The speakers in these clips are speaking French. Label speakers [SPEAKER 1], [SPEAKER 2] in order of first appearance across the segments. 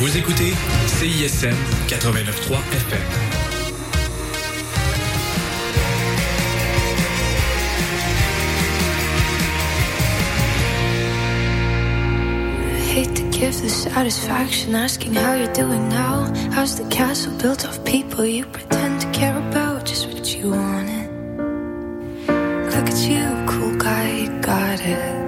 [SPEAKER 1] Vous écoutez CISM 89.3 FM.
[SPEAKER 2] hate to give the satisfaction asking how you're doing now. How's the castle built of people you pretend to care about? Just what you wanted. Look at you, cool guy, got it.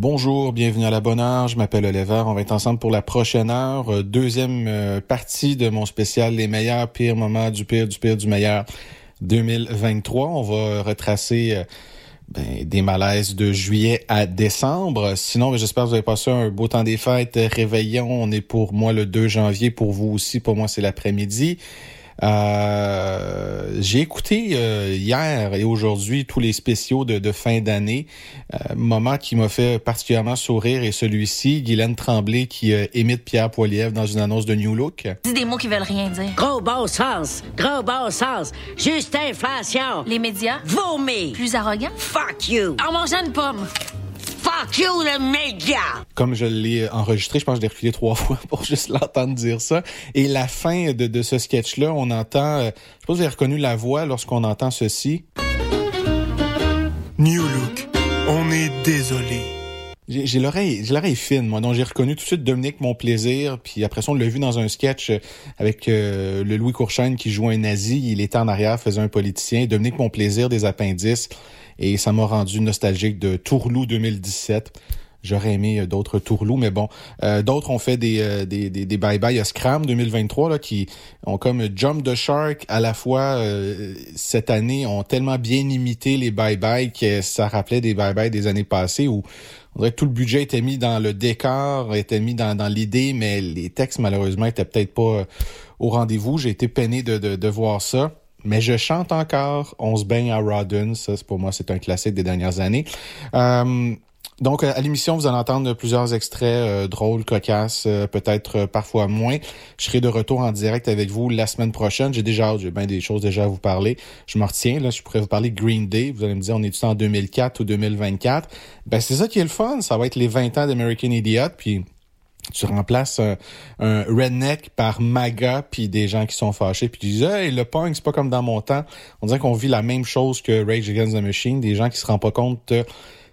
[SPEAKER 3] Bonjour, bienvenue à la bonne heure. Je m'appelle Oliver. On va être ensemble pour la prochaine heure. Euh, Deuxième euh, partie de mon spécial Les meilleurs pires moments du pire du pire du meilleur 2023. On va retracer euh, ben, des malaises de juillet à décembre. Sinon, ben, j'espère que vous avez passé un beau temps des fêtes. Réveillon, on est pour moi le 2 janvier. Pour vous aussi, pour moi, c'est l'après-midi. Euh, j'ai écouté euh, hier et aujourd'hui tous les spéciaux de, de fin d'année. Euh, moment qui m'a fait particulièrement sourire est celui-ci, Guylaine Tremblay qui euh, imite Pierre Poilievre dans une annonce de New Look.
[SPEAKER 4] Dis des mots qui veulent rien dire.
[SPEAKER 5] Gros bon sens, gros bon sens, juste inflation,
[SPEAKER 4] Les médias,
[SPEAKER 5] vomir,
[SPEAKER 4] plus arrogants?
[SPEAKER 5] fuck you,
[SPEAKER 4] En mangeant une pomme.
[SPEAKER 5] Fuck you le média.
[SPEAKER 3] Comme je l'ai enregistré, je pense que je l'ai reculé trois fois pour juste l'entendre dire ça. Et la fin de, de ce sketch-là, on entend, euh, je pas si vous avez reconnu la voix lorsqu'on entend ceci.
[SPEAKER 6] New Look, on est désolé.
[SPEAKER 3] J'ai l'oreille, j'ai l'oreille fine, moi. Donc j'ai reconnu tout de suite Dominique Mon Plaisir, puis après ça on l'a vu dans un sketch euh, avec euh, le Louis Courchaine qui joue un nazi. Il était en arrière, faisait un politicien. Dominique Mon Plaisir des appendices, et ça m'a rendu nostalgique de Tourlou 2017. J'aurais aimé euh, d'autres Tourlou, mais bon. Euh, d'autres ont fait des, euh, des, des, des bye-bye. A Scram 2023 là, qui ont comme Jump the Shark à la fois cette année, ont tellement bien imité les bye-bye que ça rappelait des bye-bye des années passées où on dirait tout le budget était mis dans le décor, était mis dans, dans l'idée, mais les textes malheureusement étaient peut-être pas au rendez-vous. J'ai été peiné de, de, de voir ça. Mais je chante encore On se baigne à Rodden. Ça, pour moi, c'est un classique des dernières années. Euh, donc, à l'émission, vous allez entendre plusieurs extraits euh, drôles, cocasses, euh, peut-être euh, parfois moins. Je serai de retour en direct avec vous la semaine prochaine. J'ai déjà j'ai bien des choses déjà à vous parler. Je me retiens, là, je pourrais vous parler Green Day. Vous allez me dire, on est en 2004 ou 2024? Ben, c'est ça qui est le fun. Ça va être les 20 ans d'American Idiot, puis tu remplaces un, un redneck par MAGA puis des gens qui sont fâchés puis qui disent hey le punk c'est pas comme dans mon temps. On dirait qu'on vit la même chose que Rage Against the Machine des gens qui se rendent pas compte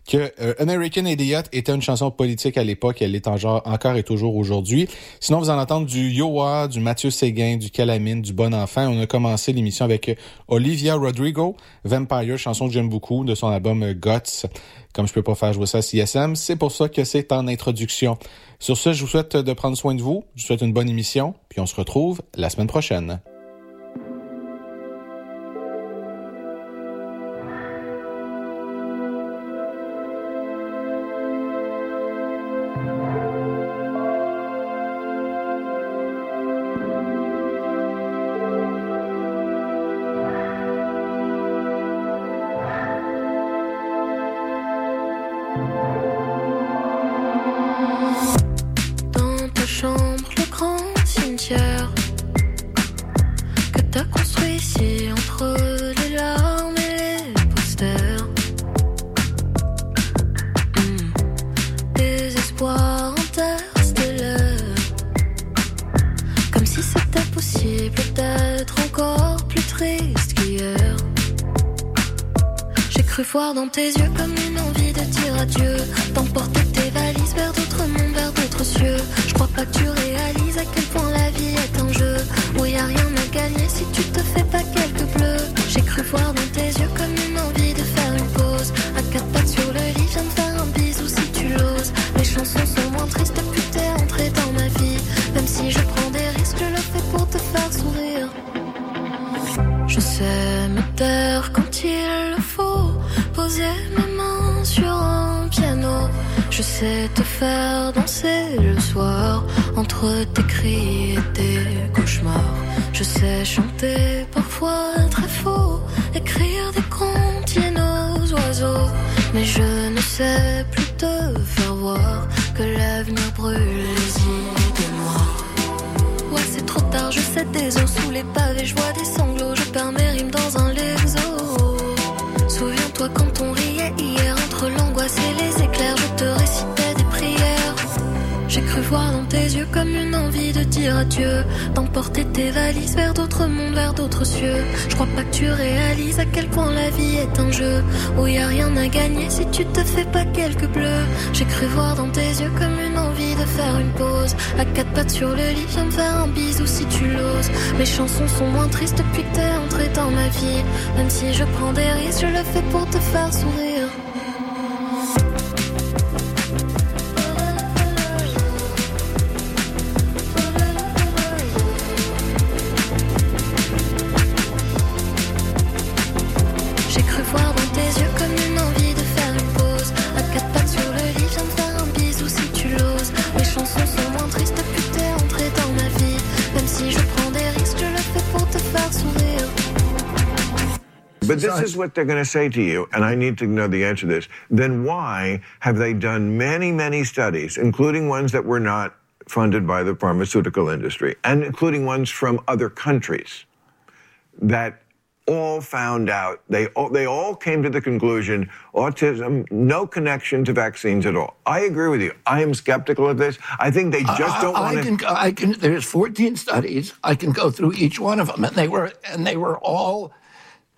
[SPEAKER 3] que euh, American Idiot était une chanson politique à l'époque, elle est encore et toujours aujourd'hui. Sinon, vous en entendez du Yoa, du Mathieu Séguin, du Calamine, du Bon Enfant. On a commencé l'émission avec euh, Olivia Rodrigo, Vampire, chanson que j'aime beaucoup, de son album euh, Guts. Comme je peux pas faire jouer ça à CSM, c'est pour ça que c'est en introduction. Sur ce, je vous souhaite de prendre soin de vous, je vous souhaite une bonne émission, puis on se retrouve la semaine prochaine.
[SPEAKER 7] Os sous les pavés, je vois des sanglots, je perds mes rimes dans un lexo. Souviens-toi quand on riait hier entre l'angoisse et les éclairs, je te récitais des prières. J'ai cru voir dans tes yeux comme une envie dire adieu, d'emporter tes valises vers d'autres mondes, vers d'autres cieux. Je crois pas que tu réalises à quel point la vie est un jeu où y a rien à gagner si tu te fais pas quelques bleus. J'ai cru voir dans tes yeux comme une envie de faire une pause, à quatre pattes sur le lit, viens me faire un bisou si tu l'oses. Mes chansons sont moins tristes depuis que t'es entré dans ma vie, même si je prends des risques, je le fais pour te faire sourire.
[SPEAKER 8] Is what they're going to say to you, and I need to know the answer to this. Then why have they done many, many studies, including ones that were not funded by the pharmaceutical industry, and including ones from other countries, that all found out they all, they all came to the conclusion autism no connection to vaccines at all. I agree with you. I am skeptical of this. I think they just don't
[SPEAKER 9] I,
[SPEAKER 8] want to.
[SPEAKER 9] I can. There's 14 studies. I can go through each one of them, and they were, and they were all.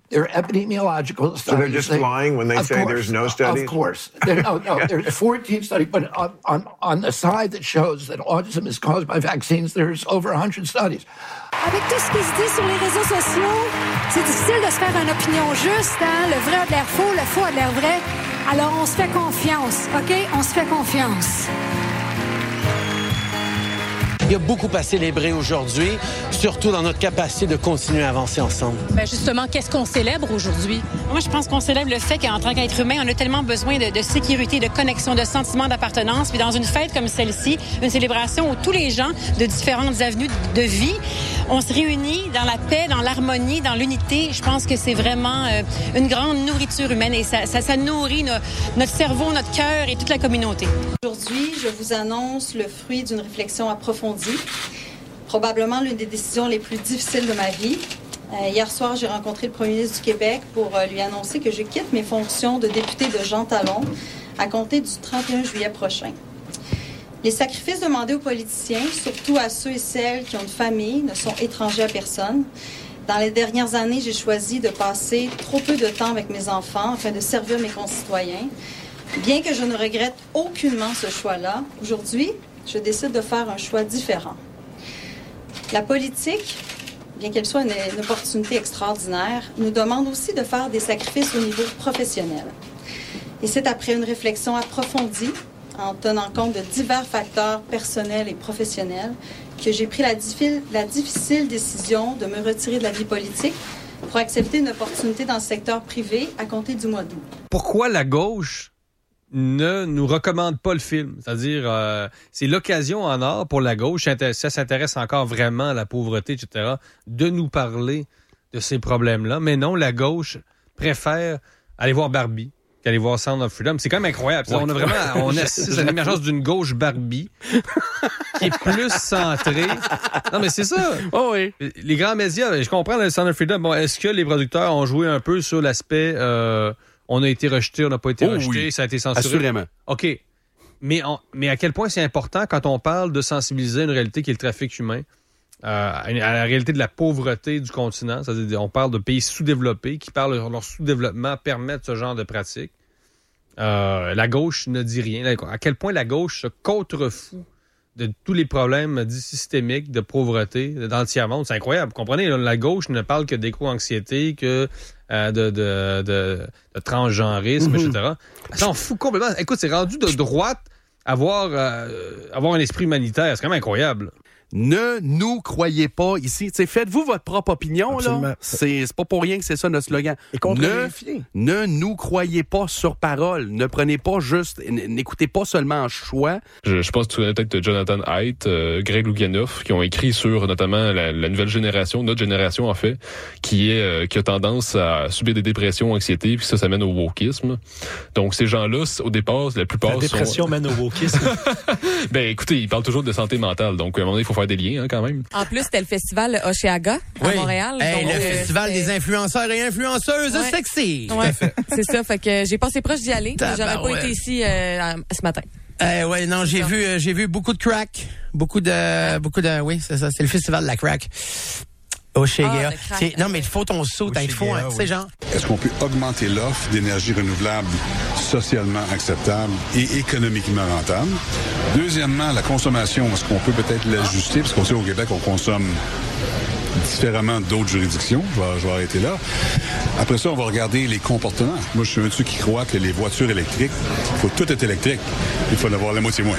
[SPEAKER 9] They're epidemiological studies.
[SPEAKER 8] they're just lying when they say there's no studies?
[SPEAKER 9] Of course, There- no, no. There's 14 studies, but on, on on the side that shows that autism is caused by vaccines, there's over 100 studies.
[SPEAKER 10] Avec tout ce qui se dit sur les réseaux sociaux, c'est difficile de se faire une opinion juste. Hein? Le vrai a de l'air faux, le faux a de l'air vrai. Alors, on se fait confiance, OK? On se fait confiance.
[SPEAKER 11] Il y a beaucoup à célébrer aujourd'hui, surtout dans notre capacité de continuer à avancer ensemble.
[SPEAKER 4] Ben justement, qu'est-ce qu'on célèbre aujourd'hui?
[SPEAKER 12] Moi, je pense qu'on célèbre le fait qu'en tant qu'être humain, on a tellement besoin de, de sécurité, de connexion, de sentiment d'appartenance. Puis dans une fête comme celle-ci, une célébration où tous les gens de différentes avenues de vie, on se réunit dans la paix, dans l'harmonie, dans l'unité. Je pense que c'est vraiment euh, une grande nourriture humaine et ça, nourrit no- notre cerveau, notre cœur et toute la communauté.
[SPEAKER 13] Aujourd'hui, je vous annonce le fruit d'une réflexion approfondie, probablement l'une des décisions les plus difficiles de ma vie. Euh, hier soir, j'ai rencontré le premier ministre du Québec pour euh, lui annoncer que je quitte mes fonctions de député de Jean Talon à compter du 31 juillet prochain. Les sacrifices demandés aux politiciens, surtout à ceux et celles qui ont une famille, ne sont étrangers à personne. Dans les dernières années, j'ai choisi de passer trop peu de temps avec mes enfants afin de servir mes concitoyens. Bien que je ne regrette aucunement ce choix-là, aujourd'hui, je décide de faire un choix différent. La politique, bien qu'elle soit une, une opportunité extraordinaire, nous demande aussi de faire des sacrifices au niveau professionnel. Et c'est après une réflexion approfondie, en tenant compte de divers facteurs personnels et professionnels, que j'ai pris la, diffi- la difficile décision de me retirer de la vie politique pour accepter une opportunité dans le secteur privé à compter du mois d'août.
[SPEAKER 14] pourquoi la gauche ne nous recommande pas le film? C'est-à-dire, euh, c'est l'occasion en or pour la gauche, ça s'intéresse encore vraiment à la pauvreté, etc., de nous parler de ces problèmes-là. Mais non, la gauche préfère aller voir Barbie qu'aller voir Sound of Freedom. C'est quand même incroyable.
[SPEAKER 15] Ouais.
[SPEAKER 14] On a vraiment, on assiste à l'émergence d'une gauche Barbie qui est plus centrée. Non, mais c'est ça.
[SPEAKER 15] Oh oui.
[SPEAKER 14] Les grands médias, je comprends le Sound of Freedom. Bon, est-ce que les producteurs ont joué un peu sur l'aspect euh, on a été rejeté, on n'a pas été
[SPEAKER 15] Oh
[SPEAKER 14] rejeté,
[SPEAKER 15] oui.
[SPEAKER 14] ça a été censuré?
[SPEAKER 15] Assurément.
[SPEAKER 14] OK. Mais, on- mais à quel point c'est important quand on parle de sensibiliser une réalité qui est le trafic humain, euh, à, la réalité de la pauvreté du continent? C'est-à-dire, on parle de pays sous-développés qui, par leur, leur sous-développement, permettent ce genre de pratique. Euh, la gauche ne dit rien. À quel point la gauche se contrefout de tous les problèmes dits systémiques de pauvreté tiers-monde. C'est incroyable. Vous comprenez? là, la gauche ne parle que d'éco-anxiété, que euh, de, de, de, de transgenrisme,
[SPEAKER 15] Mhm.
[SPEAKER 14] etc. Ça s'en fout complètement. Écoute, c'est rendu de droite avoir, euh, avoir un esprit humanitaire. C'est quand même incroyable.
[SPEAKER 16] Ne nous croyez pas ici. Faites-vous votre propre opinion. là. C'est pas pour rien que c'est ça notre slogan.
[SPEAKER 17] Et
[SPEAKER 16] ne, ne nous croyez pas sur parole. Ne prenez pas juste, n'écoutez pas seulement en choix.
[SPEAKER 18] Je, je pense que tu connais peut-être Jonathan Haidt, euh, Greg Louganeff, qui ont écrit sur notamment la, nouvelle génération, notre génération en fait, qui est euh, qui a tendance à subir des dépressions, anxiété, puis ça, ça mène au wokisme. Donc ces gens-là, au départ, la plupart
[SPEAKER 17] la dépression mène au wokisme.
[SPEAKER 18] ben écoutez, ils parlent toujours de santé mentale, donc à un moment donné, il faut faire des liens hein, quand même.
[SPEAKER 19] En plus, c'était le festival Oceaga à Montréal.
[SPEAKER 17] Hey, le euh, festival des influenceurs et influenceuses sexy.
[SPEAKER 19] Ouais. C'est ça. Fait que j'ai passé proche d'y aller. J'aurais pas été ici euh, ce matin.
[SPEAKER 17] Euh, ouais, non, j'ai vu, euh, j'ai vu beaucoup de crack, beaucoup de, beaucoup de, oui, c'est ça, c'est le festival de la crack. Ah, Non, mais il faut ton saut, il faut, hein, tu sais, genre.
[SPEAKER 20] Est-ce qu'on peut augmenter l'offre d'énergie renouvelable socialement acceptable et économiquement rentable? Deuxièmement, la consommation, est-ce qu'on peut peut-être l'ajuster? Parce qu'on sait au Québec, on consomme différemment d'autres juridictions. Je vais, je vais, arrêter là. Après ça, on va regarder les comportements. Moi, je suis un de ceux qui croit que les voitures électriques, il faut tout être électrique. Il faut en avoir la moitié moins.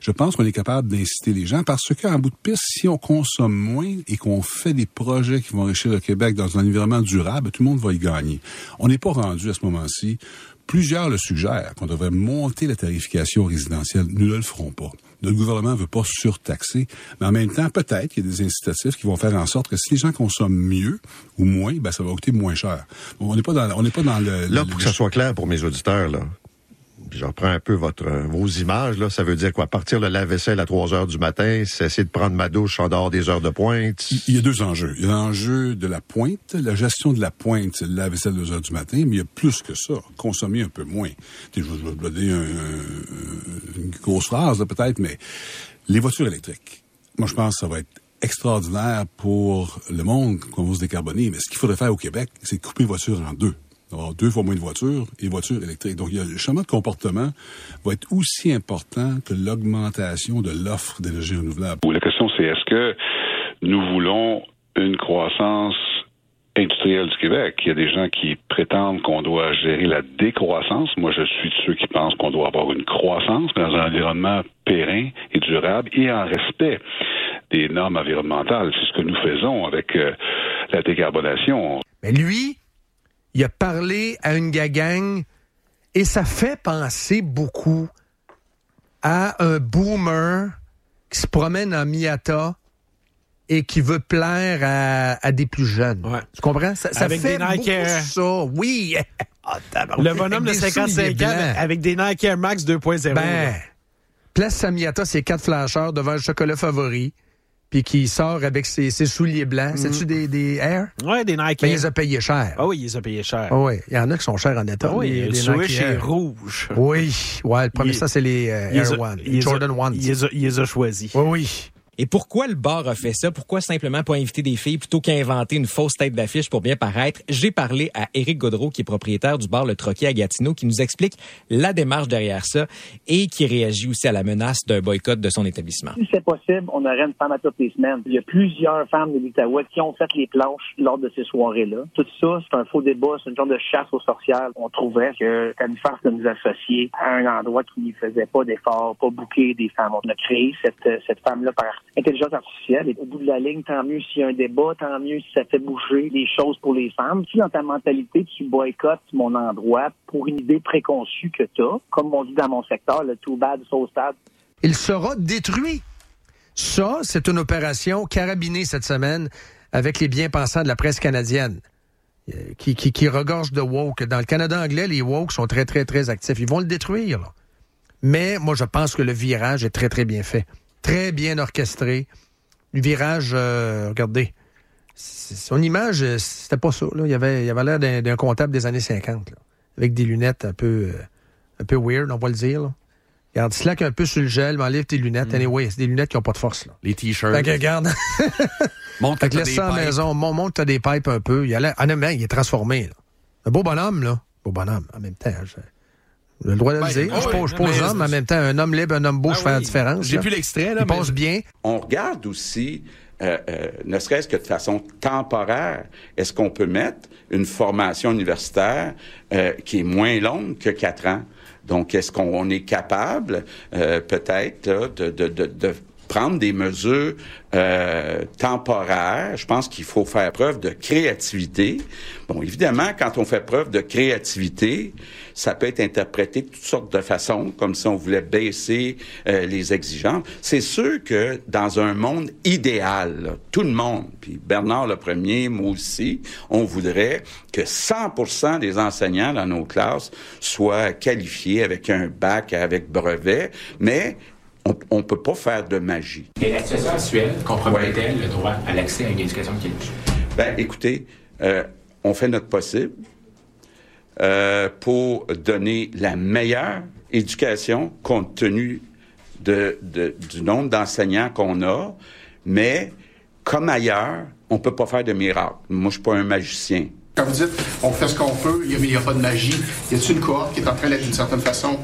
[SPEAKER 20] Je pense qu'on est capable d'inciter les gens parce qu'en bout de piste, si on consomme moins et qu'on fait des projets qui vont enrichir le Québec dans un environnement durable, tout le monde va y gagner. On n'est pas rendu à ce moment-ci. Plusieurs le suggèrent qu'on devrait monter la tarification résidentielle. Nous ne le ferons pas. Le gouvernement ne veut pas surtaxer, mais en même temps, peut-être qu'il y a des incitatifs qui vont faire en sorte que si les gens consomment mieux ou moins, ben ça va coûter moins cher. on n'est pas dans, on n'est pas dans le.
[SPEAKER 21] Là, pour que ça soit clair pour mes auditeurs, là, je reprends un peu votre euh, vos images, là, ça veut dire quoi? Partir le lave-vaisselle à 3 heures du matin, c'est essayer de prendre ma douche en dehors des heures de pointe?
[SPEAKER 20] Il y a deux enjeux. Il y a l'enjeu de la pointe, la gestion de la pointe, c'est le lave-vaisselle à 2 heures du matin, mais il y a plus que ça. Consommer un peu moins. Je vais vous donner une grosse phrase, peut-être, mais les voitures électriques. Moi, je pense que ça va être extraordinaire pour le monde qu'on va se décarboner. Mais ce qu'il faudrait faire au Québec, c'est couper les voitures en deux avoir deux fois moins de voitures et voitures électriques. Donc, il y a, le changement de comportement va être aussi important que l'augmentation de l'offre d'énergie renouvelable. La question, c'est est-ce que nous voulons une croissance industrielle du Québec? Il y a des gens qui prétendent qu'on doit gérer la décroissance. Moi, je suis de ceux qui pensent qu'on doit avoir une croissance dans un environnement périn et durable et en respect des normes environnementales. C'est ce que nous faisons avec euh, la décarbonation.
[SPEAKER 17] Mais lui, il a parlé à une gagang et ça fait penser beaucoup à un boomer qui se promène en Miata et qui veut plaire à, des plus jeunes. Tu comprends? Ça,
[SPEAKER 14] avec
[SPEAKER 17] fait
[SPEAKER 14] des Nike Air.
[SPEAKER 17] ça. Oui.
[SPEAKER 14] Ah, le bonhomme de 55 ans avec des Nike Air Max 2.0.
[SPEAKER 17] Ben, place Samiata, c'est quatre flasheurs devant le chocolat favori puis qui sort avec ses, souliers blancs. C'est-tu des, des Air?
[SPEAKER 14] Oui, des Nike.
[SPEAKER 17] Mais il les a payés cher.
[SPEAKER 14] Ah oui, il les a payés cher.
[SPEAKER 17] Ah oui, il y en a qui sont chers en état.
[SPEAKER 14] Ah oui, le Switch est rouge.
[SPEAKER 17] Oui, ouais, le premier, ça, c'est les euh, Air One. Jordan One.
[SPEAKER 14] Il les a choisis.
[SPEAKER 17] Oui, oui.
[SPEAKER 22] Et pourquoi le bar a fait ça? Pourquoi simplement pas inviter des filles plutôt qu'inventer une fausse tête d'affiche pour bien paraître? J'ai parlé à Éric Godreau, qui est propriétaire du bar Le Troquet à Gatineau, qui nous explique la démarche derrière ça et qui réagit aussi à la menace d'un boycott de son établissement.
[SPEAKER 23] Si c'est possible, on aurait une femme à toutes les semaines. Il y a plusieurs femmes de l'Outaouais qui ont fait les planches lors de ces soirées-là. Tout ça, c'est un faux débat, c'est une genre de chasse aux sorcières. On trouvait que c'était une farce de nous associer à un endroit qui ne faisait pas d'efforts, pas bouquer des femmes. On a créé cette, cette femme-là par intelligence artificielle. Et au bout de la ligne, tant mieux s'il y a un débat, tant mieux si ça fait bouger les choses pour les femmes. Si dans ta mentalité, tu boycottes mon endroit pour une idée préconçue que tu as, comme on dit dans mon secteur, le too bad, so sad.
[SPEAKER 17] Il sera détruit. Ça, c'est une opération carabinée cette semaine avec les bien-pensants de la presse canadienne. Euh, qui, regorge de woke. Dans le Canada anglais, les woke sont très, très, très actifs. Ils vont le détruire. Mais moi, je pense que le virage est très, très bien fait très bien orchestré. Le virage, euh, regardez, son image, euh, c'était pas ça. Là. Il avait, il avait l'air d'un comptable des années 50, avec des lunettes un peu, euh, un peu weird, on va le dire. Là. Regarde, slack un peu sur le gel, mais enlève tes lunettes. Mm. Anyway, c'est des lunettes qui n'ont pas de force. Là.
[SPEAKER 16] Les t-shirts.
[SPEAKER 17] Fait que regarde.
[SPEAKER 16] montre que
[SPEAKER 17] laisse ça à la maison. Montre que t'as des pipes un peu. Il a l'air, honnêtement, il est transformé. Là. Un beau bonhomme, là. Beau bonhomme, en même temps. Le droit de le ben, dire. je pose, je homme, mais en même temps, un homme libre, un homme beau, ben je fais la différence.
[SPEAKER 16] J'ai plus l'extrait, là.
[SPEAKER 17] Il passe bien.
[SPEAKER 24] On regarde aussi, euh, euh, ne serait-ce que de façon temporaire, est-ce qu'on peut mettre une formation universitaire euh, qui est moins longue que quatre ans? Donc, est-ce qu'on est capable, peut-être, de, de, de, de prendre des mesures euh, temporaires? Je pense qu'il faut faire preuve de créativité. Bon, évidemment, quand on fait preuve de créativité, ça peut être interprété de toutes sortes de façons, comme si on voulait baisser euh, les exigences. C'est sûr que dans un monde idéal, là, tout le monde, puis Bernard le premier, moi aussi, on voudrait que 100% des enseignants dans nos classes soient qualifiés avec un bac, avec brevet, mais on ne peut pas faire de magie.
[SPEAKER 25] Et la situation actuelle compromet-elle le droit à l'accès à une éducation de qualité?
[SPEAKER 24] Ben, écoutez, euh, on fait notre possible euh, pour donner la meilleure éducation compte tenu du nombre d'enseignants qu'on a, mais comme ailleurs, on peut pas faire de miracle. Moi, je suis pas un magicien.
[SPEAKER 26] Quand vous dites on fait ce qu'on peut, mais il n'y a pas de magie, y a-t-il une cohorte qui est en train d'être d'une certaine façon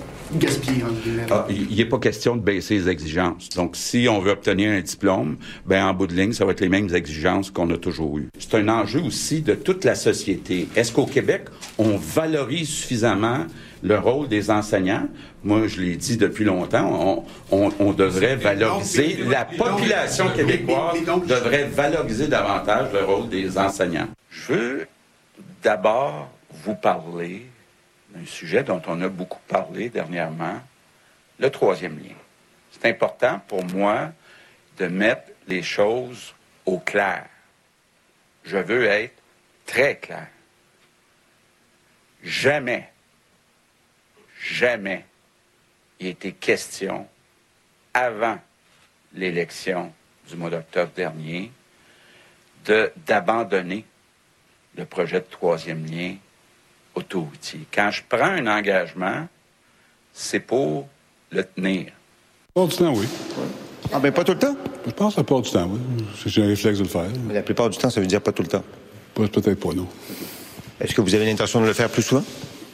[SPEAKER 24] Ah, Il n'est pas question de baisser les exigences. Donc, si on veut obtenir un diplôme, ben en bout de ligne, ça va être les mêmes exigences qu'on a toujours eues. C'est un enjeu aussi de toute la société. Est-ce qu'au Québec, on valorise suffisamment le rôle des enseignants? Moi, je l'ai dit depuis longtemps, on, on- on devrait valoriser, la population québécoise devrait valoriser davantage le rôle des enseignants. Je veux d'abord vous parler d'un sujet dont on a beaucoup parlé dernièrement, le troisième lien. C'est important pour moi de mettre les choses au clair. Je veux être très clair. Jamais, jamais il été question, avant l'élection du mois d'octobre dernier, de- d'abandonner le projet de troisième lien autoroutier. Quand je prends un engagement, c'est pour le tenir.
[SPEAKER 20] Plupart du temps, oui.
[SPEAKER 27] Ah, ben pas tout le temps?
[SPEAKER 20] Je pense que la plupart du temps, oui. J'ai un réflexe de le faire.
[SPEAKER 27] Mais la plupart du temps, ça veut dire pas tout le temps.
[SPEAKER 20] Pas- Peut-être pas, non.
[SPEAKER 27] Est-ce que vous avez l'intention de le faire plus souvent?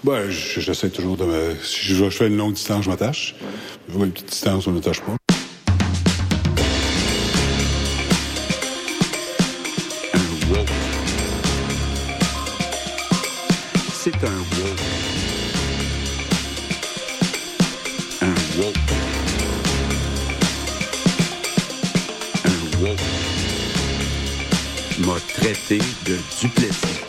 [SPEAKER 20] Ben, je- j'essaie toujours de me. Si je, je fais une longue distance, je m'attache. Je vois une petite distance, on ne m'attache pas.
[SPEAKER 24] De duplessis.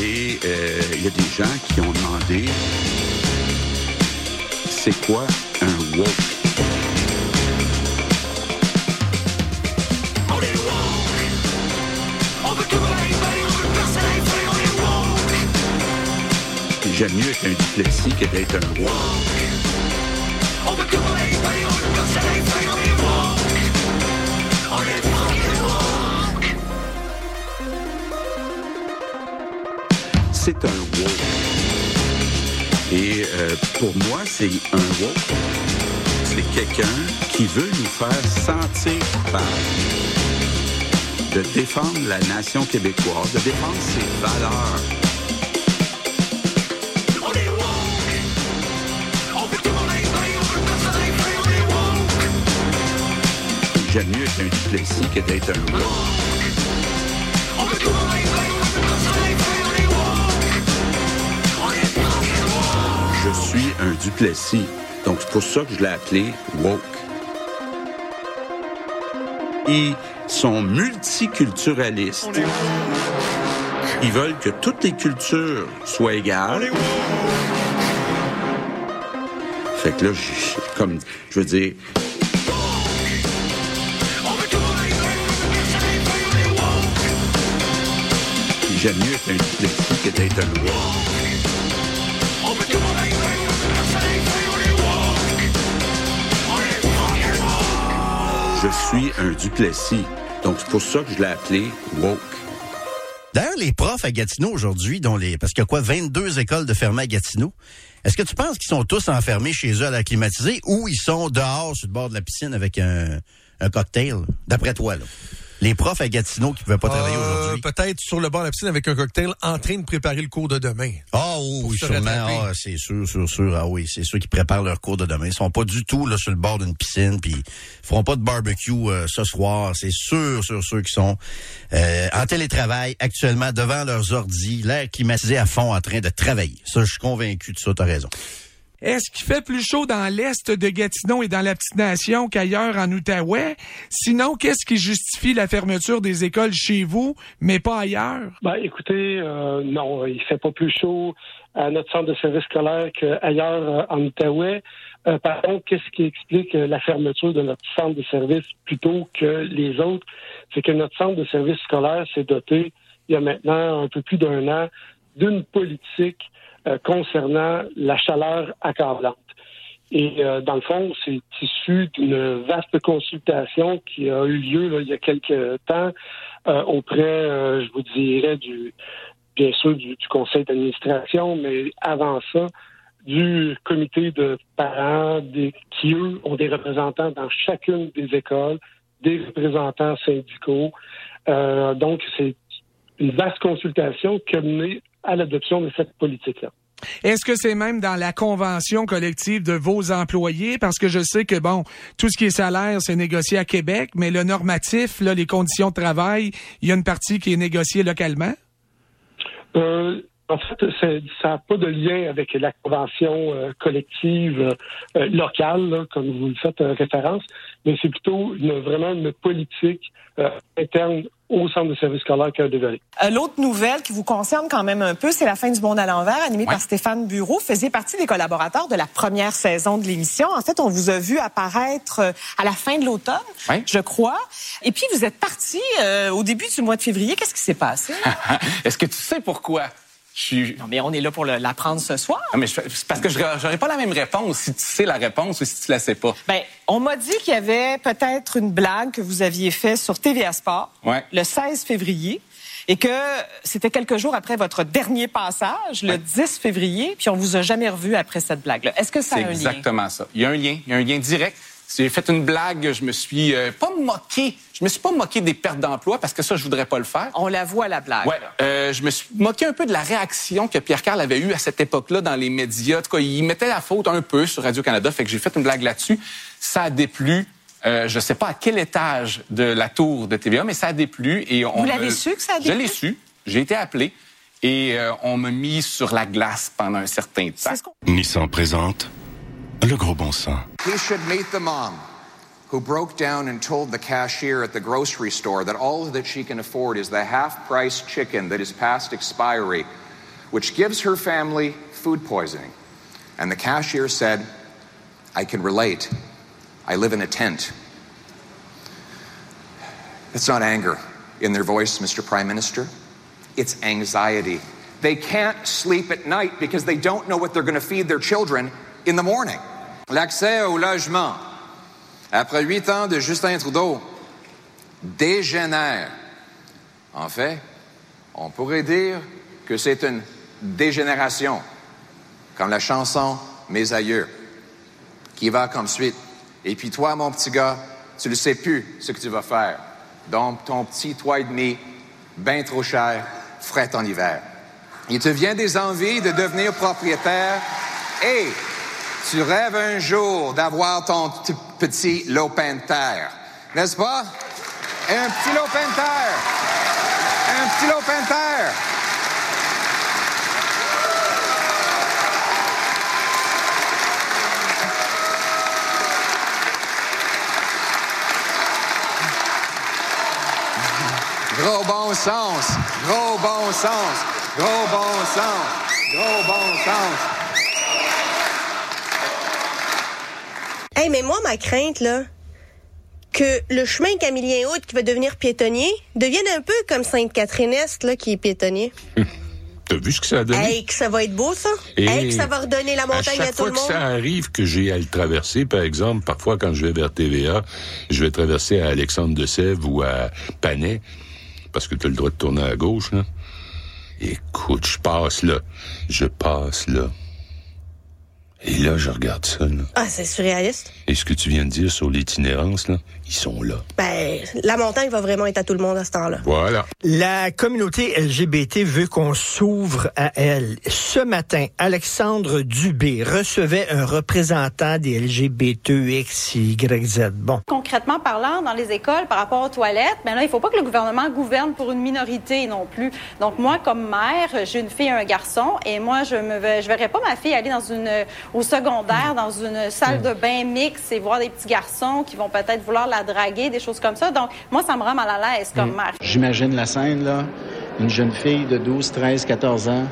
[SPEAKER 24] Et euh, il y a des gens qui ont demandé c'est quoi un woke? J'aime mieux être un duplessis que d'être un woke. C'est un woke. Et euh, pour moi, c'est un woke. C'est quelqu'un qui veut nous faire sentir coupables de défendre la nation québécoise, de défendre ses valeurs. J'aime mieux être un duplessis que d'être un woke. Suis un duplessis. Donc, c'est pour ça que je l'ai appelé woke. Ils sont multiculturalistes. Ils veulent que toutes les cultures soient égales. Fait que là, je- comme, je veux dire, j'aime mieux être un duplessis que d'être un woke. Je suis un duplessis. Donc, c'est pour ça que je l'ai appelé woke.
[SPEAKER 28] D'ailleurs, les profs à Gatineau aujourd'hui, dont les, parce qu'il y a quoi, 22 écoles de fermées à Gatineau, est-ce que tu penses qu'ils sont tous enfermés chez eux à la climatisée ou ils sont dehors sur le bord de la piscine avec un, un cocktail, d'après toi, là? Les profs à Gatineau qui ne pouvaient pas travailler
[SPEAKER 17] Euh,
[SPEAKER 28] aujourd'hui.
[SPEAKER 17] Peut-être sur le bord de la piscine avec un cocktail en train de préparer le cours de demain.
[SPEAKER 28] Ah oui,
[SPEAKER 17] Pour se
[SPEAKER 28] sûrement. Ah, c'est sûr, sûr, sûr. Ah oui, c'est sûr qu'ils préparent leur cours de demain. Ils sont pas du tout là sur le bord d'une piscine, puis ils feront pas de barbecue euh, ce soir. C'est sûr, sûr, sûr qu'ils sont euh, en télétravail actuellement devant leurs ordis, l'air climatisé à fond, en train de travailler. Ça, je suis convaincu de ça. T'as raison.
[SPEAKER 29] Est-ce qu'il fait plus chaud dans l'est de Gatineau et dans la petite nation qu'ailleurs en Outaouais? Sinon, qu'est-ce qui justifie la fermeture des écoles chez vous, mais pas ailleurs?
[SPEAKER 30] Ben, écoutez, euh, non, il fait pas plus chaud à notre centre de service scolaire qu'ailleurs euh, en Outaouais. Euh, par contre, qu'est-ce qui explique la fermeture de notre centre de service plutôt que les autres? C'est que notre centre de service scolaire s'est doté, il y a maintenant un peu plus d'un an, d'une politique euh, concernant la chaleur accablante. Et euh, dans le fond, c'est issu d'une vaste consultation qui a eu lieu là, il y a quelques temps euh, auprès, euh, je vous dirais, du bien sûr du, du conseil d'administration, mais avant ça, du comité de parents des, qui, eux, ont des représentants dans chacune des écoles, des représentants syndicaux. Euh, donc, c'est une vaste consultation qui a mené à l'adoption de cette politique-là.
[SPEAKER 29] Est-ce que c'est même dans la convention collective de vos employés? Parce que je sais que, bon, tout ce qui est salaire, c'est négocié à Québec, mais le normatif, là, les conditions de travail, il y a une partie qui est négociée localement?
[SPEAKER 30] Euh, en fait, ça n'a pas de lien avec la convention euh, collective euh, locale, là, comme vous le faites euh, référence, mais c'est plutôt une, vraiment une politique euh, interne au centre de service scolaire qui a développé.
[SPEAKER 31] Euh, L'autre nouvelle qui vous concerne quand même un peu, c'est la fin du monde à l'envers, animée par Stéphane Bureau. Vous faisiez partie des collaborateurs de la première saison de l'émission. En fait, on vous a vu apparaître euh, à la fin de l'automne,
[SPEAKER 32] Oui.
[SPEAKER 31] je crois. Et puis, vous êtes parti euh, au début du mois de février. Qu'est-ce qui s'est passé?
[SPEAKER 32] Est-ce que tu sais pourquoi? Je suis...
[SPEAKER 31] Non, mais on est là pour l'apprendre ce soir.
[SPEAKER 32] Ah, mais je- c'est parce que je n'aurais pas la même réponse si tu sais la réponse ou si tu la sais pas.
[SPEAKER 31] Ben, on m'a dit qu'il y avait peut-être une blague que vous aviez faite sur TVA Sport
[SPEAKER 32] Ouais.
[SPEAKER 31] le 16 février et que c'était quelques jours après votre dernier passage, le 10 février, puis on vous a jamais revu après cette blague-là. Est-ce que ça a
[SPEAKER 32] C'est
[SPEAKER 31] un lien?
[SPEAKER 32] exactement ça. Il y a un lien, il y a un lien direct. J'ai fait une blague, je me suis euh, pas moqué, je me suis pas moqué des pertes d'emploi parce que ça, je voudrais pas le faire.
[SPEAKER 31] On la voit, la blague.
[SPEAKER 32] Ouais, euh, je me suis moqué un peu de la réaction que Pierre Carl avait eue à cette époque-là dans les médias. En tout cas, il mettait la faute un peu sur Radio-Canada, fait que j'ai fait une blague là-dessus. Ça a déplu. Euh, je sais pas à quel étage de la tour de TVA, mais ça a déplu. Et on
[SPEAKER 31] Vous l'avez
[SPEAKER 32] me-
[SPEAKER 31] su que ça a
[SPEAKER 32] Je
[SPEAKER 31] déplu?
[SPEAKER 32] l'ai su. J'ai été appelé. Et euh, on m'a mis sur la glace pendant un certain temps.
[SPEAKER 33] Nissan présente le gros bon sens.
[SPEAKER 34] He should meet the mom who broke down and told the cashier at the grocery store that all that she can afford is the half price chicken that is past expiry, which gives her family food poisoning. And the cashier said, I can relate. I live in a tent. It's not anger in their voice, Mr. Prime Minister. It's anxiety. They can't sleep at night because they don't know what they're going to feed their children in the morning. L'accès au logement, après huit ans de Justin Trudeau, dégénère. En fait, on pourrait dire que c'est une dégénération, comme la chanson Mes aïeux, qui va comme suite. Et puis toi, mon petit gars, tu ne sais plus ce que tu vas faire. Donc, ton petit toit et demi, bien trop cher, fret en hiver. Il te vient des envies de devenir propriétaire et tu rêves un jour d'avoir ton petit lopin de terre. N'est-ce pas? Un petit lopin de terre. Un petit lopin de terre. Gros bon sens. Gros bon sens. Gros bon sens. Gros bon sens.
[SPEAKER 35] Hey, mais moi, ma crainte, là, que le chemin Camillien Haute qui va devenir piétonnier devienne un peu comme Sainte-Catherine-Est, là, qui est piétonnier.
[SPEAKER 36] T'as vu ce que ça a donné?
[SPEAKER 35] Hey, que ça va être beau, ça.
[SPEAKER 36] Et
[SPEAKER 35] Hey, que ça va redonner la montagne
[SPEAKER 36] à
[SPEAKER 35] à,
[SPEAKER 36] chaque
[SPEAKER 35] tout
[SPEAKER 36] fois
[SPEAKER 35] le
[SPEAKER 36] que
[SPEAKER 35] monde.
[SPEAKER 36] ça arrive que j'ai à le traverser, par exemple, parfois quand je vais vers TVA, je vais traverser à Alexandre de Sèvres ou à Panay, parce que tu as le droit de tourner à gauche, là. Écoute, je passe là. Je passe là. Et là, je regarde ça, là.
[SPEAKER 35] Ah, c'est surréaliste.
[SPEAKER 36] Et ce que tu viens de dire sur l'itinérance, là,
[SPEAKER 37] ils sont là.
[SPEAKER 38] Ben, la montagne va vraiment être à tout le monde à ce temps-là.
[SPEAKER 37] Voilà.
[SPEAKER 39] La communauté LGBT veut qu'on s'ouvre à elle. Ce matin, Alexandre Dubé recevait un représentant des LGBTXYZ. Bon.
[SPEAKER 40] Concrètement parlant, dans les écoles, par rapport aux toilettes, ben là, il faut pas que le gouvernement gouverne pour une minorité non plus. Donc moi, comme mère, j'ai une fille et un garçon, et moi, je me je verrais pas ma fille aller dans une au secondaire dans une salle de bain mixte et voir des petits garçons qui vont peut-être vouloir la draguer, des choses comme ça. Donc moi, ça me rend mal à l'aise comme mère.
[SPEAKER 41] J'imagine la scène là, une jeune fille de 12, 13, 14 ans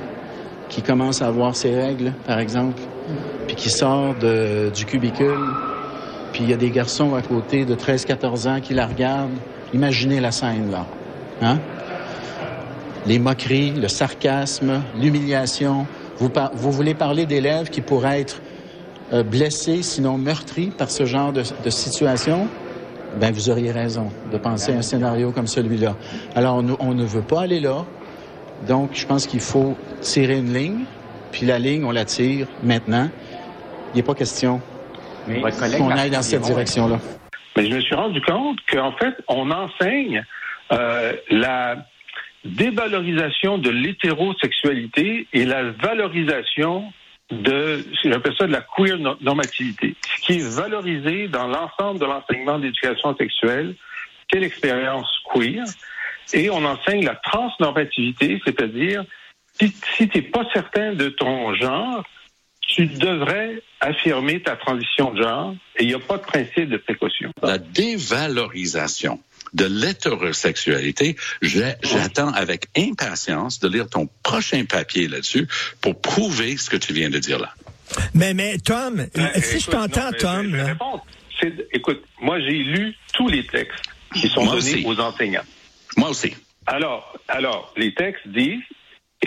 [SPEAKER 41] qui commence à avoir ses règles, par exemple, puis qui sort de, du cubicule, puis il y a des garçons à côté de 13, 14 ans qui la regardent. Imaginez la scène là, hein? Les moqueries, le sarcasme, l'humiliation. Vous, par- vous voulez parler d'élèves qui pourraient être euh, blessés, sinon meurtris par ce genre de, de situation? Ben, vous auriez raison de penser à un scénario comme celui-là. Alors, nous, on ne veut pas aller là. Donc, je pense qu'il faut tirer une ligne. Puis la ligne, on la tire maintenant. Il n'est pas question qu'on aille dans cette direction-là.
[SPEAKER 30] Mais je me suis rendu compte qu'en fait, on enseigne euh, la dévalorisation de l'hétérosexualité et la valorisation de, j'appelle ça de la queer no- normativité. Ce qui est valorisé dans l'ensemble de l'enseignement d'éducation sexuelle, c'est l'expérience queer. Et on enseigne la transnormativité, c'est-à-dire, si, si tu pas certain de ton genre, tu devrais affirmer ta transition de genre et il n'y a pas de principe de précaution.
[SPEAKER 36] La dévalorisation de l'hétérosexualité, j'attends avec impatience de lire ton prochain papier là-dessus pour prouver ce que tu viens de dire là.
[SPEAKER 39] Mais, mais Tom,
[SPEAKER 30] Ben,
[SPEAKER 39] si je
[SPEAKER 30] écoute,
[SPEAKER 39] t'entends,
[SPEAKER 30] mais
[SPEAKER 39] Tom,
[SPEAKER 30] je vais
[SPEAKER 39] là,
[SPEAKER 30] répondre. C'est- Écoute, moi j'ai lu tous les textes qui sont
[SPEAKER 36] Moi
[SPEAKER 30] donnés
[SPEAKER 36] aussi.
[SPEAKER 30] aux enseignants.
[SPEAKER 36] Moi aussi.
[SPEAKER 30] Alors, alors, les textes disent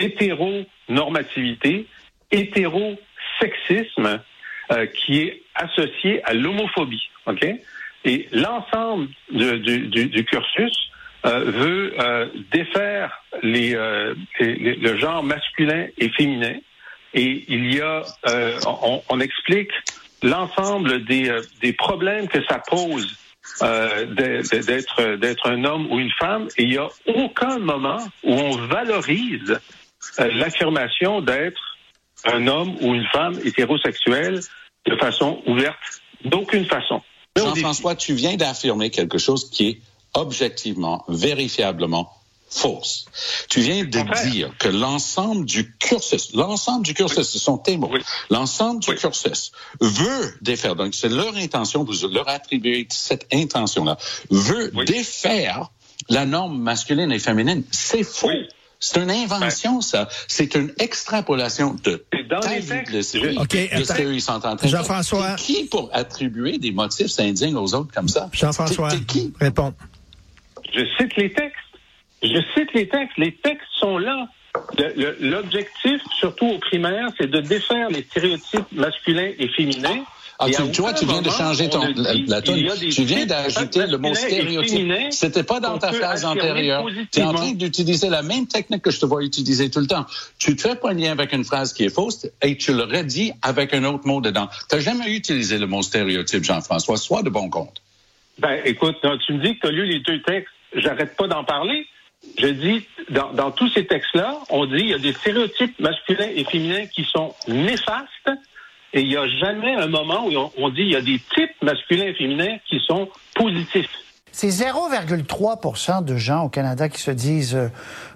[SPEAKER 30] hétéronormativité, hétérosexisme euh, qui est associé à l'homophobie. OK? Et l'ensemble du, cursus euh, veut euh, défaire euh, les- le genre masculin et féminin. Et il y a, on, explique l'ensemble des, des problèmes que ça pose d'être- d'être un homme ou une femme. Et il n'y a aucun moment où on valorise l'affirmation d'être un homme ou une femme hétérosexuelle de façon ouverte, d'aucune façon.
[SPEAKER 36] Jean-François, tu viens d'affirmer quelque chose qui est objectivement, vérifiablement fausse. Tu viens de dire que l'ensemble du cursus, l'ensemble du cursus, ce sont tes mots, l'ensemble du cursus veut défaire, donc c'est leur intention, vous leur attribuez cette intention-là, veut défaire la norme masculine et féminine. C'est faux. C'est une invention, ça. C'est une extrapolation de de l'esprit,
[SPEAKER 39] OK,
[SPEAKER 36] de ce qu'ils sont en train de faire.
[SPEAKER 39] Jean-François.
[SPEAKER 36] T'es qui pour attribuer des motifs indignes aux autres comme ça?
[SPEAKER 39] Jean-François,
[SPEAKER 36] qui?
[SPEAKER 39] réponds.
[SPEAKER 30] Je cite les textes. Je cite les textes. Les textes sont là. L'objectif, surtout au primaire, c'est de défaire les stéréotypes masculins et féminins.
[SPEAKER 36] Ah, tu, vois, tu viens de changer
[SPEAKER 30] on
[SPEAKER 36] ton, la, la
[SPEAKER 30] qu'il
[SPEAKER 36] Tu viens d'ajouter le mot stéréotype. C'était pas dans ta phrase antérieure. Tu es en train d'utiliser la même technique que je te vois utiliser tout le temps. Tu te fais pas lien avec une phrase qui est fausse et tu le redis avec un autre mot dedans. Tu n'as jamais utilisé le mot stéréotype, Jean-François. Sois de bon compte.
[SPEAKER 30] Ben, écoute, tu me dis que tu as lu les deux textes. J'arrête pas d'en parler. Je dis, dans, dans tous ces textes-là, on dit il y a des stéréotypes masculins et féminins qui sont néfastes et il n'y a jamais un moment où on, dit il y a des types masculins et féminins qui sont positifs.
[SPEAKER 42] C'est 0,3% de gens au Canada qui se disent euh,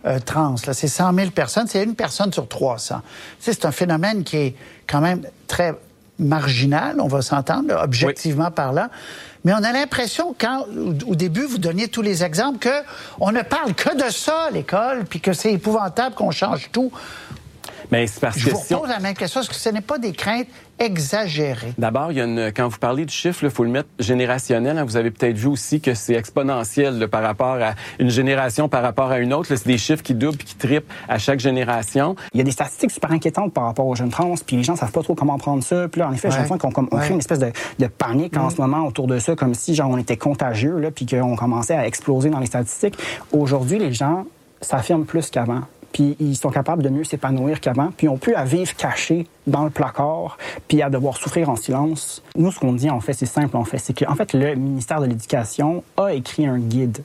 [SPEAKER 42] euh, trans. C'est 100 000 personnes. C'est une personne sur 300. Tu sais, C'est un phénomène qui est quand même très marginal, on va s'entendre, objectivement parlant. Mais on a l'impression, quand au au début vous donniez tous les exemples, que on ne parle que de ça à l'école, puis que c'est épouvantable qu'on change tout.
[SPEAKER 15] Mais c'est parce
[SPEAKER 42] Je
[SPEAKER 15] que
[SPEAKER 42] vous
[SPEAKER 15] si on-
[SPEAKER 42] repose la même question. Est-ce que ce n'est pas des craintes exagérées?
[SPEAKER 15] D'abord, il y a une, quand vous parlez du chiffre, il faut le mettre générationnel. hein. Vous avez peut-être vu aussi que c'est exponentiel là, par rapport à une génération par rapport à une autre. C'est des chiffres qui doublent puis qui triplent à chaque génération.
[SPEAKER 43] Il y a des statistiques super inquiétantes par rapport aux jeunes trans, puis les gens savent pas trop comment prendre ça. Puis là, en effet, j'ai l'impression qu'on Ouais. crée une espèce de, de panique en Mhm. ce moment autour de ça, comme si genre on était contagieux, là, puis qu'on commençait à exploser dans les statistiques. Aujourd'hui, les gens s'affirment plus qu'avant. Puis ils sont capables de mieux s'épanouir qu'avant. Puis on peut à vivre cachés dans le placard, puis à devoir souffrir en silence. Nous, ce qu'on dit, en fait, c'est simple, en fait, c'est qu'en fait, le ministère de l'Éducation a écrit un guide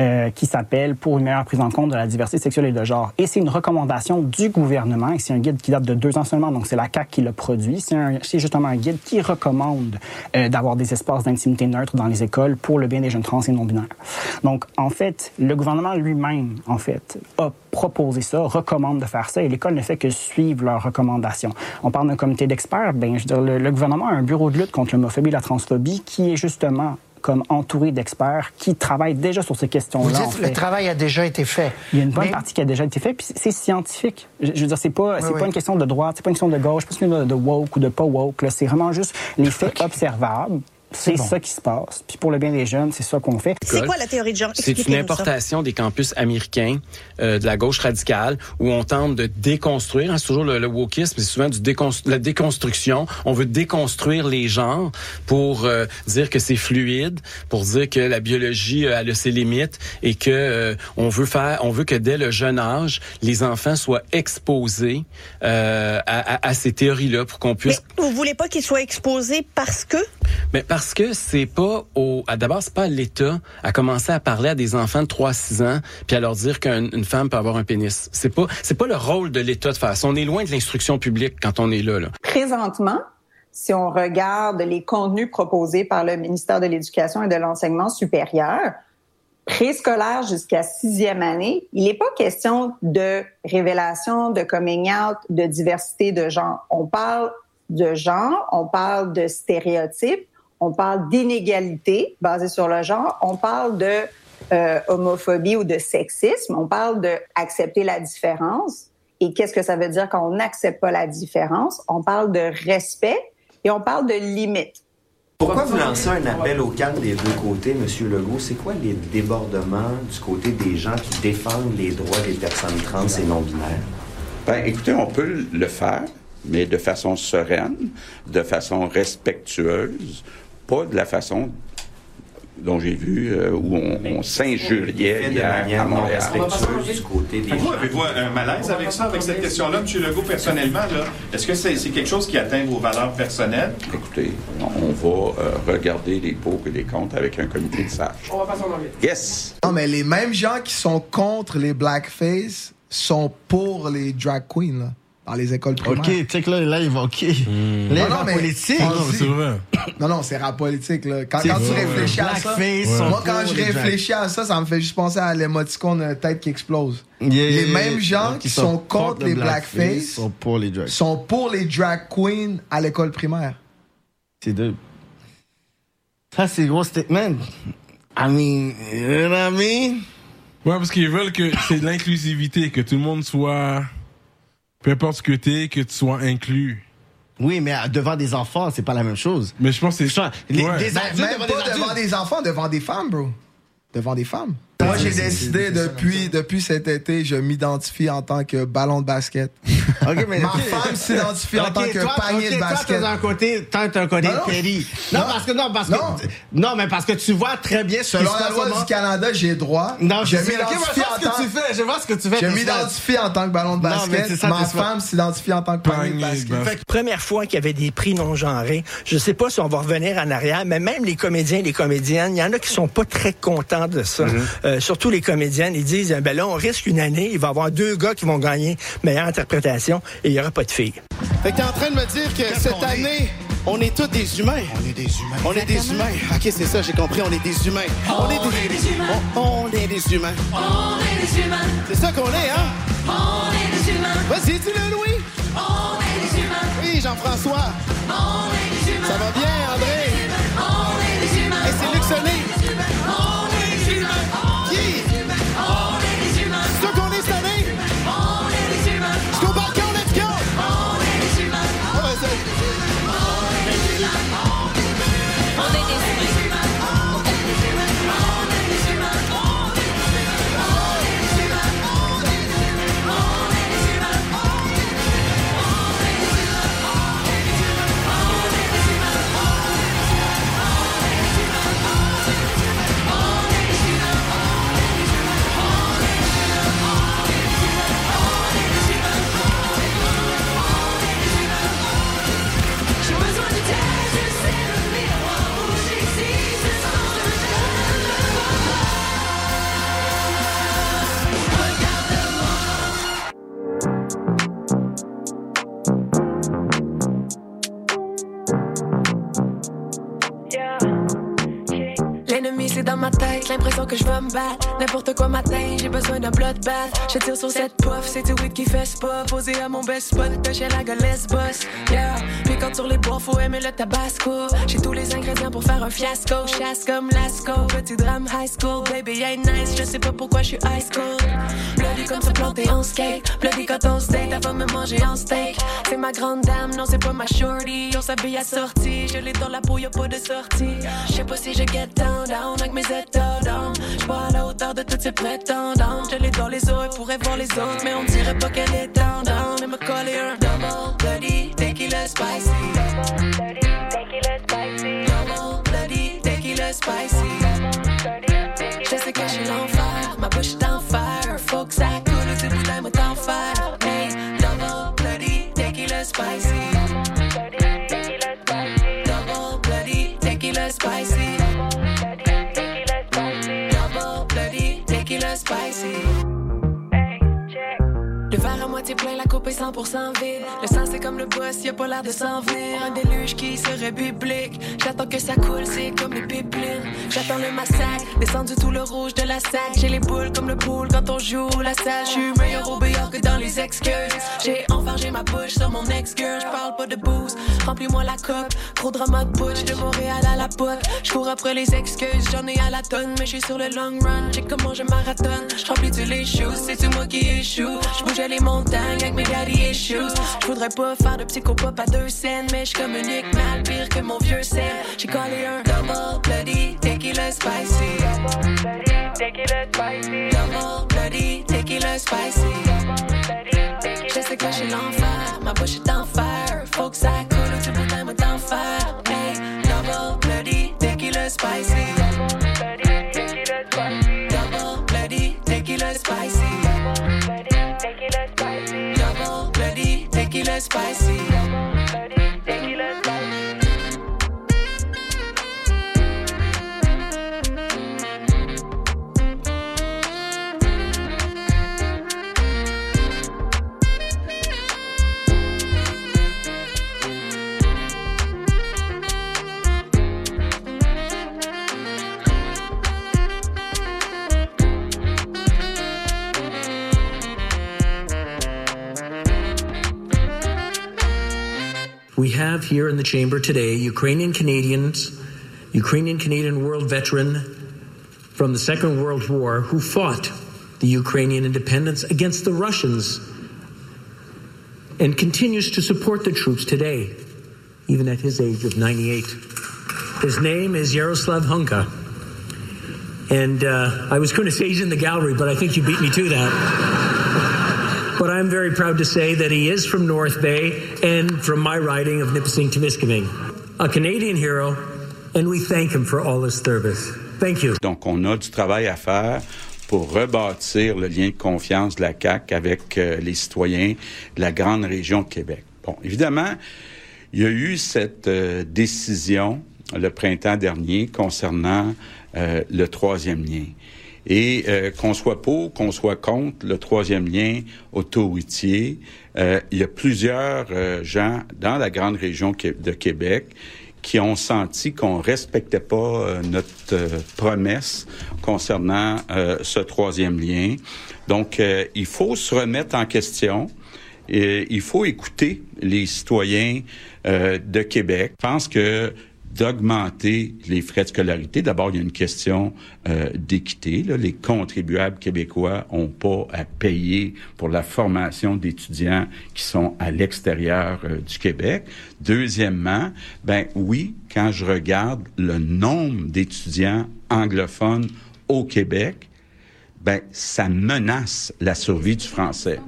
[SPEAKER 43] euh, qui s'appelle Pour une meilleure prise en compte de la diversité sexuelle et de genre. Et c'est une recommandation du gouvernement, et c'est un guide qui date de deux ans seulement, donc c'est la CAC qui l'a produit. C'est justement un guide qui recommande euh, d'avoir des espaces d'intimité neutres dans les écoles pour le bien des jeunes trans et non-binaires. Donc, en fait, le gouvernement lui-même, en fait, a proposé ça, recommande de faire ça, et l'école ne fait que suivre leurs recommandations. On parle d'un comité d'experts, ben, je veux dire, le, le gouvernement a un bureau de lutte contre l'homophobie et la transphobie qui est justement comme entouré d'experts qui travaillent déjà sur ces questions-là.
[SPEAKER 42] Vous dites, le travail a déjà été fait.
[SPEAKER 43] Il y a une bonne partie qui a déjà été faite, puis c'est scientifique. Je, veux dire, c'est pas, c'est
[SPEAKER 42] oui.
[SPEAKER 43] pas une question de droite, c'est pas une question de gauche, c'est pas une question de, woke ou de pas woke. là. C'est vraiment juste les faits observables. C'est
[SPEAKER 38] bon.
[SPEAKER 43] ça qui se passe. Puis pour le bien des jeunes, c'est ça qu'on fait.
[SPEAKER 38] C'est quoi la théorie de genre?
[SPEAKER 15] C'est une
[SPEAKER 38] ça.
[SPEAKER 15] importation des campus américains euh, de la gauche radicale où on tente de déconstruire. hein, c'est toujours le, le wokisme, c'est souvent du déconstru- la déconstruction. On veut déconstruire les genres pour euh, dire que c'est fluide, pour dire que la biologie euh, elle a ses limites et que euh, on veut faire, on veut que dès le jeune âge, les enfants soient exposés euh, à, à- à ces théories-là pour qu'on puisse
[SPEAKER 38] Vous voulez pas qu'il soit exposé parce que?
[SPEAKER 15] mais parce que c'est pas au d'abord c'est pas l'État à commencer à parler à des enfants de 3-6 ans puis à leur dire qu'une une femme peut avoir un pénis. C'est pas c'est pas le rôle de l'État de faire. On est loin de l'instruction publique quand on est là là.
[SPEAKER 44] Présentement, si on regarde les contenus proposés par le ministère de l'Éducation et de l'Enseignement supérieur, préscolaire jusqu'à sixième année, il n'est pas question de révélation, de coming out, de diversité de genre. On parle de genre, on parle de stéréotypes, on parle d'inégalité basée sur le genre, on parle de euh, homophobie ou de sexisme, on parle de accepter la différence. Et qu'est-ce que ça veut dire quand on n'accepte pas la différence? On parle de respect et on parle de limites.
[SPEAKER 45] Pourquoi vous lancez un appel au calme des deux côtés, M. Legault? C'est quoi les débordements du côté des gens qui défendent les droits des personnes trans et non-binaires?
[SPEAKER 24] Ben, écoutez, on peut le faire, mais de façon sereine, de façon respectueuse, pas de la façon dont j'ai vu euh, où on, on s'injuriait hier
[SPEAKER 45] manière à Montréal. respectueuse du côté des
[SPEAKER 46] Vous, avez-vous un malaise avec ça, avec cette question-là, M. Legault, personnellement? Là? Est-ce que c'est, c'est quelque chose qui atteint vos valeurs personnelles?
[SPEAKER 24] Écoutez, on va euh, regarder les pots et les comptes avec un comité de sages.
[SPEAKER 46] On va passer en anglais.
[SPEAKER 24] Yes!
[SPEAKER 47] Non, mais les mêmes gens qui sont contre les blackface sont pour les drag queens, là, dans les écoles primaires.
[SPEAKER 9] OK, check là, là, il va OK. Là, il
[SPEAKER 47] Non,
[SPEAKER 9] va
[SPEAKER 47] non, mais-
[SPEAKER 9] politique.
[SPEAKER 47] Ah, non, c'est
[SPEAKER 9] vrai.
[SPEAKER 47] Non, non, c'est rap politique. Là. Quand, tu réfléchis à ça, moi, quand je réfléchis à ça, ça me fait juste penser à l'émoticône euh, tête qui explose.
[SPEAKER 9] Yeah,
[SPEAKER 47] les
[SPEAKER 9] yeah.
[SPEAKER 47] mêmes gens qui sont contre
[SPEAKER 9] le
[SPEAKER 47] les blackface
[SPEAKER 9] sont pour les drugs.
[SPEAKER 47] sont pour les drag queens à l'école primaire.
[SPEAKER 9] C'est deux. Ça, c'est gros statement. I mean, you know what I mean?
[SPEAKER 48] Ouais, parce qu'ils veulent que c'est de l'inclusivité, que tout le monde soit. Peu importe ce que t'es, que tu sois inclus.
[SPEAKER 9] Oui, mais euh, devant des enfants, c'est pas la même chose.
[SPEAKER 48] Mais je pense que c'est.
[SPEAKER 9] Les-
[SPEAKER 48] Ouais.
[SPEAKER 9] des
[SPEAKER 47] Ben,
[SPEAKER 9] adultes
[SPEAKER 47] même
[SPEAKER 9] devant
[SPEAKER 47] pas
[SPEAKER 9] des
[SPEAKER 47] devant des enfants, devant des femmes, bro. Devant des femmes. Moi, j'ai décidé depuis, depuis cet été, je m'identifie en tant que ballon de basket.
[SPEAKER 9] OK, mais
[SPEAKER 47] Ma femme s'identifie en tant que
[SPEAKER 9] toi,
[SPEAKER 47] panier de
[SPEAKER 9] toi,
[SPEAKER 47] basket.
[SPEAKER 9] t'as un côté, t'as un côté
[SPEAKER 47] Non, non.
[SPEAKER 9] petty. Non,
[SPEAKER 47] Non.
[SPEAKER 9] parce que non, parce
[SPEAKER 47] Non.
[SPEAKER 9] que non, mais parce que tu vois très bien ce qui
[SPEAKER 47] Selon
[SPEAKER 9] se
[SPEAKER 47] la loi du Canada, j'ai droit.
[SPEAKER 9] Non, je
[SPEAKER 47] m'identifie en
[SPEAKER 9] ce que
[SPEAKER 47] tant-
[SPEAKER 9] tu fais, je vois ce que tu fais.
[SPEAKER 47] Je m'identifie en tant que ballon de
[SPEAKER 9] Non, mais
[SPEAKER 47] basket. Ma femme s'identifie en tant que panier de basket.
[SPEAKER 39] Fait que première fois qu'il y avait des prix non genrés, je sais pas si on va revenir en arrière, mais même les comédiens et les comédiennes, il y en a qui sont pas très contents de ça. Euh, surtout les comédiennes, ils disent, ben là, on risque une année, il va y avoir deux gars qui vont gagner meilleure interprétation et il y aura pas de filles.
[SPEAKER 49] Fait que t'es en train de me dire que cette année, on est tous des humains. On est des humains. On est des humains. Ok, c'est ça, j'ai compris, on est des humains.
[SPEAKER 50] On est des humains.
[SPEAKER 49] On, on est des humains.
[SPEAKER 50] On est des humains.
[SPEAKER 49] C'est ça qu'on est, hein?
[SPEAKER 50] On est des humains.
[SPEAKER 49] Vas-y, dis-le, Louis.
[SPEAKER 50] On est des humains.
[SPEAKER 49] Oui, Jean-François.
[SPEAKER 50] On est des humains.
[SPEAKER 49] Ça va bien, André?
[SPEAKER 50] On est des humains.
[SPEAKER 49] Et c'est Luc
[SPEAKER 51] je vais me battre. N'importe quoi matin, j'ai besoin d'un bloodbath. Je tire sur cette puff, c'est tout weed qui fait pas. Posé à mon best spot, pêcher la gueulasse boss. Yeah, puis quand sur les bois, faut aimer le tabasco. J'ai tous les ingrédients pour faire un fiasco. Chasse comme Lasco, petit drame high school. Baby, ain't nice, je sais pas pourquoi je suis high school. Bloody comme se planter en skate. Bloody quand on se date, elle va me manger en steak. C'est ma grande dame, non, c'est pas ma shorty. On s'habille assorti, je l'ai dans la peau, y'a pas de sortie. Je sais pas si je get down, down avec mes états. Je pas à la hauteur de toutes ces prétendantes. Je l'ai dans les os, elle pourrait voir les autres, mais on dirait pas qu'elle est down, down. Et me coller un double bloody tequila spicy. Double bloody tequila spicy. Double bloody tequila spicy. Tequila spicy. Double bloody tequila spicy. Moitié plein, la coupe est 100% vide. Le sang c'est comme le boss, y a pas l'air de s'en venir. Un déluge qui serait biblique. J'attends que ça coule, c'est comme les pipelines. J'attends le massacre, descendu tout le rouge de la sac. J'ai les boules comme le pool quand on joue la salle. J'suis meilleur au billard que dans les excuses. J'ai enfargé ma bouche sur mon ex-girl. J'parle pas de booze, remplis-moi la coupe. Gros drama de butch, de Montréal à la pote. J'cours après les excuses, j'en ai à la tonne. Mais j'suis sur le long run, j'ai comment je marathonne. J'remplis tous les shoes, c'est tout moi qui échoue? J'bougeais les montagnes avec mes daddy issues. J'voudrais pas faire de psychopop à deux scènes, mais j'communique mal pire que mon vieux sel. J'ai collé un double bloody tequila spicy. Double bloody tequila spicy. Double bloody tequila spicy. Je sais que j'ai l'enfer, ma bouche est en fer. Faut que ça coule, tu bout d'un mot d'enfer. Hey, double bloody tequila spicy. Spicy.
[SPEAKER 52] Have here in the chamber today Ukrainian Canadians, Ukrainian Canadian world veteran from the Second World War who fought the Ukrainian independence against the Russians and continues to support the troops today, even at his age of 98. His name is Yaroslav Hunka. And uh, I was going to say he's in the gallery, but I think you beat me to that. But I'm very proud to say that he is from North Bay and from my riding of Nipissing Temiskaming, a Canadian hero, and we thank him for all his service. Thank you.
[SPEAKER 24] Donc, on a du travail à faire pour rebâtir le lien de confiance de la CAQ avec euh, les citoyens de la grande région de Québec. Bon, évidemment, il y a eu cette euh, décision le printemps dernier concernant euh, le troisième lien. Et euh, qu'on soit pour, qu'on soit contre le troisième lien autoroutier, euh, il y a plusieurs euh, gens dans la grande région de Québec qui ont senti qu'on respectait pas euh, notre euh, promesse concernant euh, ce troisième lien. Donc, il faut se remettre en question. Et il faut écouter les citoyens euh, de Québec. Je pense que d'augmenter les frais de scolarité. D'abord, il y a une question euh, d'équité. Les contribuables québécois ont pas à payer pour la formation d'étudiants qui sont à l'extérieur euh, du Québec. Deuxièmement, ben oui, quand je regarde le nombre d'étudiants anglophones au Québec, ben ça menace la survie du français.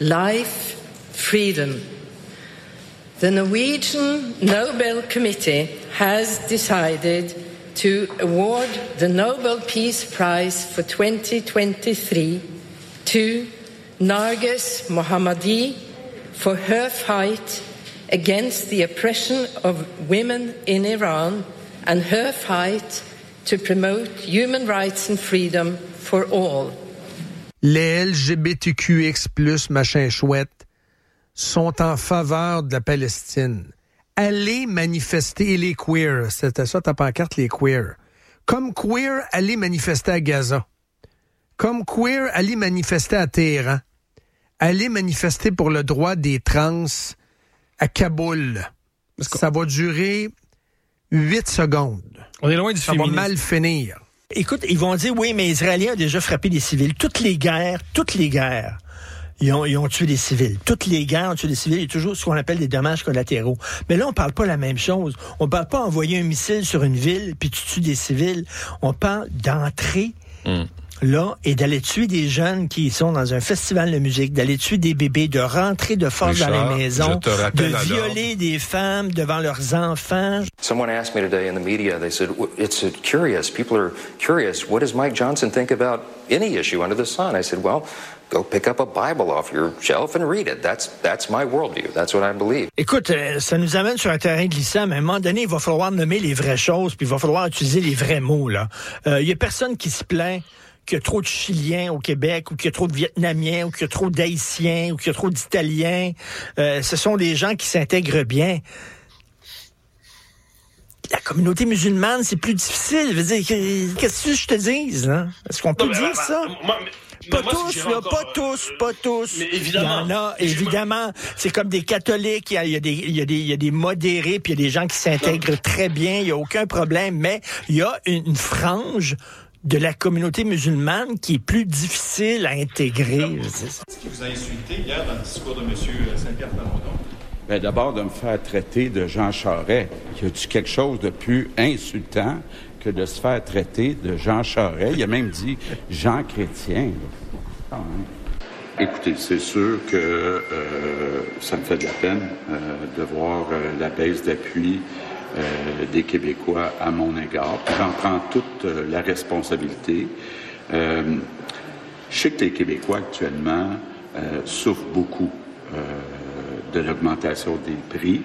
[SPEAKER 53] Life, freedom. The Norwegian Nobel Committee has decided to award the Nobel Peace Prize for 2023 to Narges Mohammadi for her fight against the oppression of women in Iran and her fight to promote human rights and freedom for all.
[SPEAKER 54] Les LGBTQX+, machin chouette,
[SPEAKER 17] sont en faveur de la Palestine. Allez manifester, et les queers, c'était ça ta pancarte, les queers. Comme queer, allez manifester à Gaza. Comme queer, allez manifester à Téhéran. Allez manifester pour le droit des trans à Kaboul. Ça va durer huit secondes.
[SPEAKER 14] On est loin du
[SPEAKER 17] Ça va mal finir.
[SPEAKER 39] Écoute, ils vont dire, oui, mais Israéliens ont déjà frappé des civils. Toutes les guerres, toutes les guerres, ils ont, tué des civils. Toutes les guerres ont tué des civils. Il y a toujours ce qu'on appelle des dommages collatéraux. Mais là, on parle pas la même chose. On parle pas envoyer un missile sur une ville puis tu tues des civils. On parle d'entrer là et d'aller tuer des jeunes qui sont dans un festival de musique, d'aller tuer des bébés, de rentrer de force dans
[SPEAKER 20] Richard,
[SPEAKER 39] les maisons, de violer des femmes devant leurs enfants.
[SPEAKER 35] Someone asked me today in the media, they said, "W- it's curious. People are curious. What does Mike Johnson think about any issue under the sun? I said, well, go pick up a Bible off your shelf and read it. That's, that's my worldview. That's what I believe.
[SPEAKER 39] Écoute, euh, ça nous amène sur un terrain glissant, mais à un moment donné, il va falloir nommer les vraies choses, puis il va falloir utiliser les vrais mots. là. Euh, Il y a personne qui se plaint qu'il y a trop de Chiliens au Québec, ou qu'il y a trop de Vietnamiens, ou qu'il y a trop d'Haïtiens, ou qu'il y a trop d'Italiens. Euh, ce sont des gens qui s'intègrent bien. La communauté musulmane, c'est plus difficile. Qu'est-ce que je te dise, là? Est-ce qu'on peut
[SPEAKER 14] Non,
[SPEAKER 39] dire
[SPEAKER 14] euh,
[SPEAKER 39] ça?
[SPEAKER 14] moi, mais-
[SPEAKER 39] Pas
[SPEAKER 14] moi,
[SPEAKER 39] tous, là,
[SPEAKER 14] encore,
[SPEAKER 39] pas tous, pas tous.
[SPEAKER 14] Mais évidemment.
[SPEAKER 39] Il y en a, évidemment. C'est comme des catholiques, il y a, il y a des, il y a des, il y a des modérés, puis il y a des gens qui s'intègrent très bien, il n'y a aucun problème, mais il y a une, une frange de la communauté musulmane qui est plus difficile à intégrer.
[SPEAKER 55] Qu'est-ce qui vous a insulté hier dans le discours de M. Saint-Pierre Plamondon?
[SPEAKER 24] Ben, D'abord, de me faire traiter de Jean Charest. Y a-tu quelque chose de plus insultant que de se faire traiter de Jean Charest? Il a même dit Jean Chrétien. Quand même. Écoutez, c'est sûr que euh, ça me fait de la peine euh, de voir euh, la baisse d'appui euh, des Québécois à mon égard. J'en prends toute euh, la responsabilité. Euh, je sais que les Québécois actuellement souffrent beaucoup de l'augmentation des prix.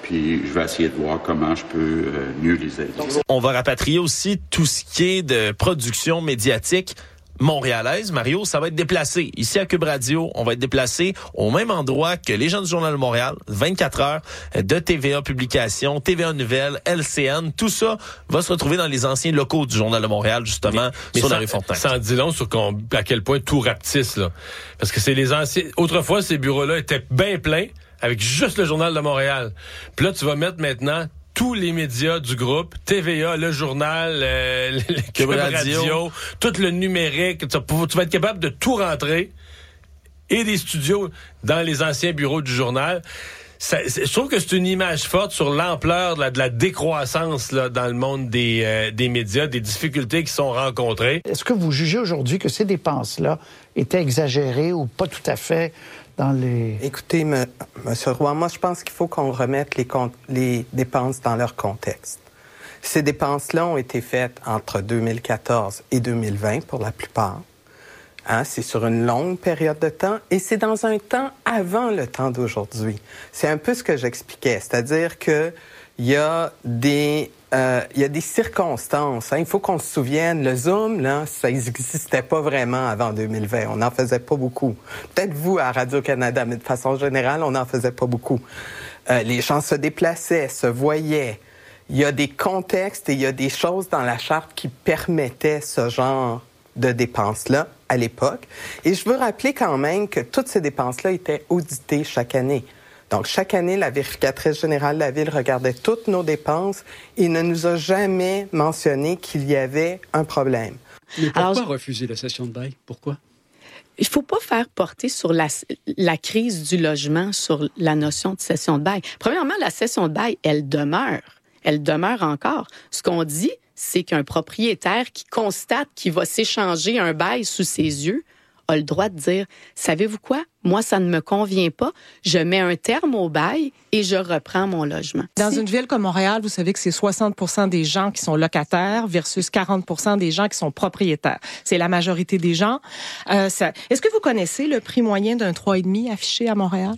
[SPEAKER 24] Puis je vais essayer de voir comment je peux mieux les aider.
[SPEAKER 56] On va rapatrier aussi tout ce qui est de production médiatique montréalaise. Mario, ça va être déplacé. Ici à Cube Radio, on va être déplacé au même endroit que les gens du Journal de Montréal, 24 heures de TVA Publication, TVA Nouvelles, LCN. Tout ça va se retrouver dans les anciens locaux du Journal de Montréal, justement,
[SPEAKER 57] Mais
[SPEAKER 56] sur la rue Fontaine.
[SPEAKER 57] ça en dit long sur à quel point tout rapetisse, là. Parce que c'est les anciens. Autrefois, ces bureaux-là étaient bien pleins avec juste le Journal de Montréal. Puis là, tu vas mettre maintenant tous les médias du groupe, TVA, le journal, euh, le Cube
[SPEAKER 56] Radio.
[SPEAKER 57] Radio, tout le numérique. Tu vas, pouvoir- tu vas être capable de tout rentrer et des studios dans les anciens bureaux du journal. Ça- je trouve que c'est une image forte sur l'ampleur de la, de la décroissance là, dans le monde des, euh, des médias, des difficultés qui sont rencontrées.
[SPEAKER 50] Est-ce que vous jugez aujourd'hui que ces dépenses-là étaient exagérées ou pas tout à fait
[SPEAKER 58] Écoutez, Monsieur Roy, moi, je pense qu'il faut qu'on remette les dépenses dans leur contexte. Ces dépenses-là ont été faites entre 2014 et 2020 pour la plupart. Hein, c'est sur une longue période de temps et c'est dans un temps avant le temps d'aujourd'hui. C'est un peu ce que j'expliquais, c'est-à-dire que il y a des euh, il y a des circonstances. hein. Il faut qu'on se souvienne, le Zoom, là, ça n'existait pas vraiment avant 2020. On n'en faisait pas beaucoup. Peut-être vous à Radio-Canada, mais de façon générale, on n'en faisait pas beaucoup. Euh, les gens se déplaçaient, se voyaient. Il y a des contextes et il y a des choses dans la charte qui permettaient ce genre de dépenses-là à l'époque. Et je veux rappeler quand même que toutes ces dépenses-là étaient auditées chaque année. Donc, chaque année, la vérificatrice générale de la Ville regardait toutes nos dépenses et ne nous a jamais mentionné qu'il y avait un problème.
[SPEAKER 16] Mais pourquoi
[SPEAKER 38] Alors,
[SPEAKER 16] refuser la session de bail? Pourquoi?
[SPEAKER 38] Il faut pas faire porter sur la, la crise du logement sur la notion de cession de bail. Premièrement, la cession de bail, elle demeure. Elle demeure encore. Ce qu'on dit, c'est qu'un propriétaire qui constate qu'il va s'échanger un bail sous ses yeux a le droit de dire, savez-vous quoi? Moi, ça ne me convient pas. Je mets un terme au bail et je reprends mon logement.
[SPEAKER 59] Dans une ville comme Montréal, vous savez que c'est 60% des gens qui sont locataires versus 40% des gens qui sont propriétaires. C'est la majorité des gens. Euh, ça- Est-ce que vous connaissez le prix moyen d'un 3,5 affiché à Montréal?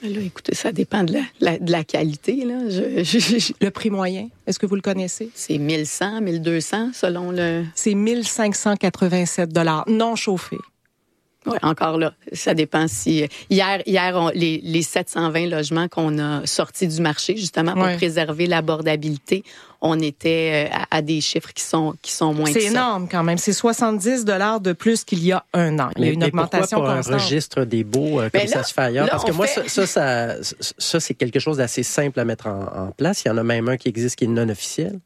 [SPEAKER 38] Là, écoutez, ça dépend de la, la- de la qualité. Là. Je- je- je-
[SPEAKER 59] Le prix moyen, est-ce que vous le connaissez?
[SPEAKER 38] C'est 1100, 1200 selon le...
[SPEAKER 59] C'est 1587 dollars non chauffé.
[SPEAKER 38] Oui, encore là, ça dépend si... Hier, hier on- les, les 720 logements qu'on a sortis du marché, justement, pour
[SPEAKER 57] Ouais.
[SPEAKER 38] préserver l'abordabilité, on était euh, à, à des chiffres qui sont, qui sont moins que
[SPEAKER 57] C'est
[SPEAKER 38] ça.
[SPEAKER 57] énorme quand même. C'est 70 dollars de plus qu'il y a un an. Il y a
[SPEAKER 29] Mais-
[SPEAKER 57] une
[SPEAKER 29] mais
[SPEAKER 57] augmentation
[SPEAKER 29] pourquoi pas
[SPEAKER 57] constante.
[SPEAKER 29] un registre des baux euh, comme
[SPEAKER 57] là-
[SPEAKER 29] ça se fait ailleurs?
[SPEAKER 57] là,
[SPEAKER 29] Parce que moi,
[SPEAKER 57] fait-
[SPEAKER 29] ça, ça, ça, ça, c'est quelque chose d'assez simple à mettre en, en place. Il y en a même un qui existe qui est non officiel.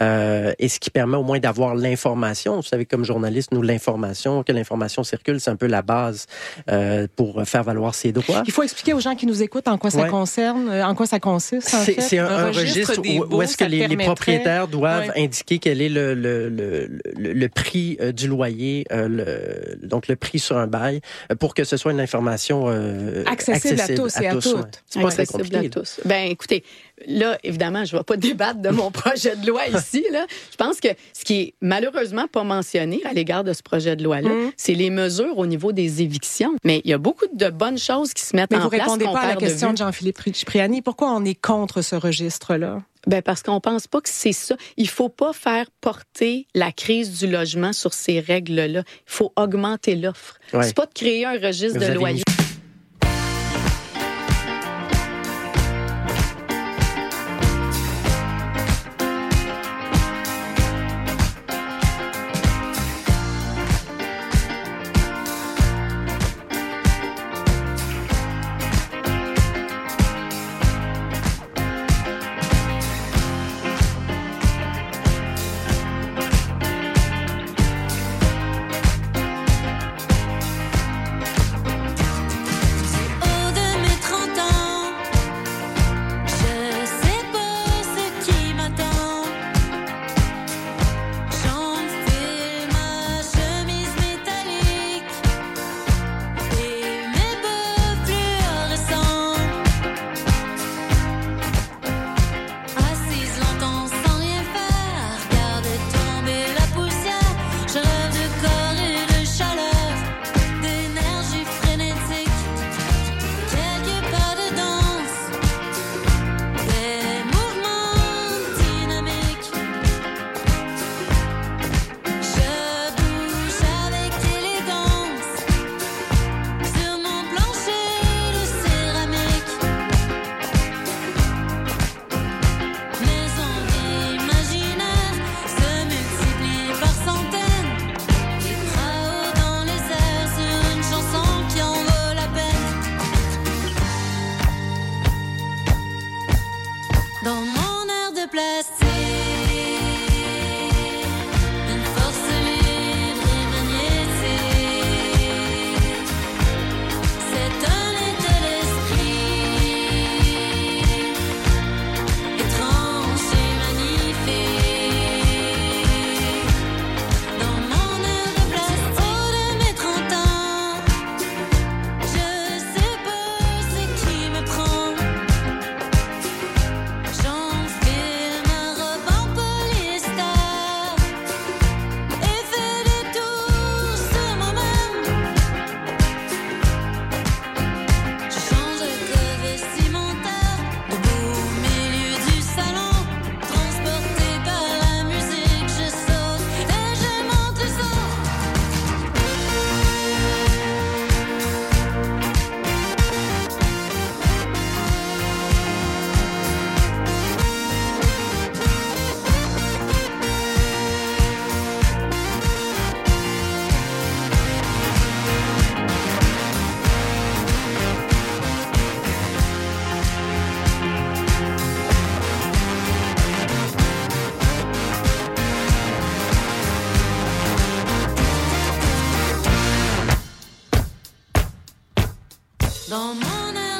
[SPEAKER 29] Euh, et ce qui permet au moins d'avoir l'information. Vous savez, comme journaliste, nous, l'information, que l'information circule, c'est un peu la base euh, pour faire valoir ses droits.
[SPEAKER 57] Il faut expliquer aux gens qui nous écoutent en quoi ça
[SPEAKER 29] Ouais.
[SPEAKER 57] concerne, euh, en quoi ça consiste. en
[SPEAKER 29] C'est un, un registre
[SPEAKER 57] des
[SPEAKER 29] où, où est-ce que les, les propriétaires doivent
[SPEAKER 57] Ouais.
[SPEAKER 29] indiquer quel est le, le, le, le, le prix euh, du loyer, euh, le, donc le prix sur un bail, euh, pour que ce soit une information
[SPEAKER 57] Accessible à tous et à toutes.
[SPEAKER 29] C'est pas très
[SPEAKER 38] Accessible
[SPEAKER 29] compliqué.
[SPEAKER 38] à tous. Ben, écoutez, là, évidemment, je ne vais pas débattre de mon projet de loi ici. Là. Je pense que ce qui est malheureusement pas mentionné à l'égard de ce projet de loi-là,
[SPEAKER 57] Mm.
[SPEAKER 38] c'est les mesures au niveau des évictions. Mais il y a beaucoup de bonnes choses qui se mettent
[SPEAKER 57] Mais
[SPEAKER 38] en
[SPEAKER 57] vous
[SPEAKER 38] place.
[SPEAKER 57] répondez
[SPEAKER 38] qu'on
[SPEAKER 57] pas à la
[SPEAKER 38] de
[SPEAKER 57] question de Jean-Philippe Cipriani. Pourquoi on est contre ce registre-là?
[SPEAKER 38] Ben parce qu'on pense pas que c'est ça. Il faut pas faire porter la crise du logement sur ces règles-là. Il faut augmenter l'offre.
[SPEAKER 29] Ouais.
[SPEAKER 38] C'est pas de créer un registre
[SPEAKER 29] Vous
[SPEAKER 38] de
[SPEAKER 29] avez
[SPEAKER 38] loyer.
[SPEAKER 50] Au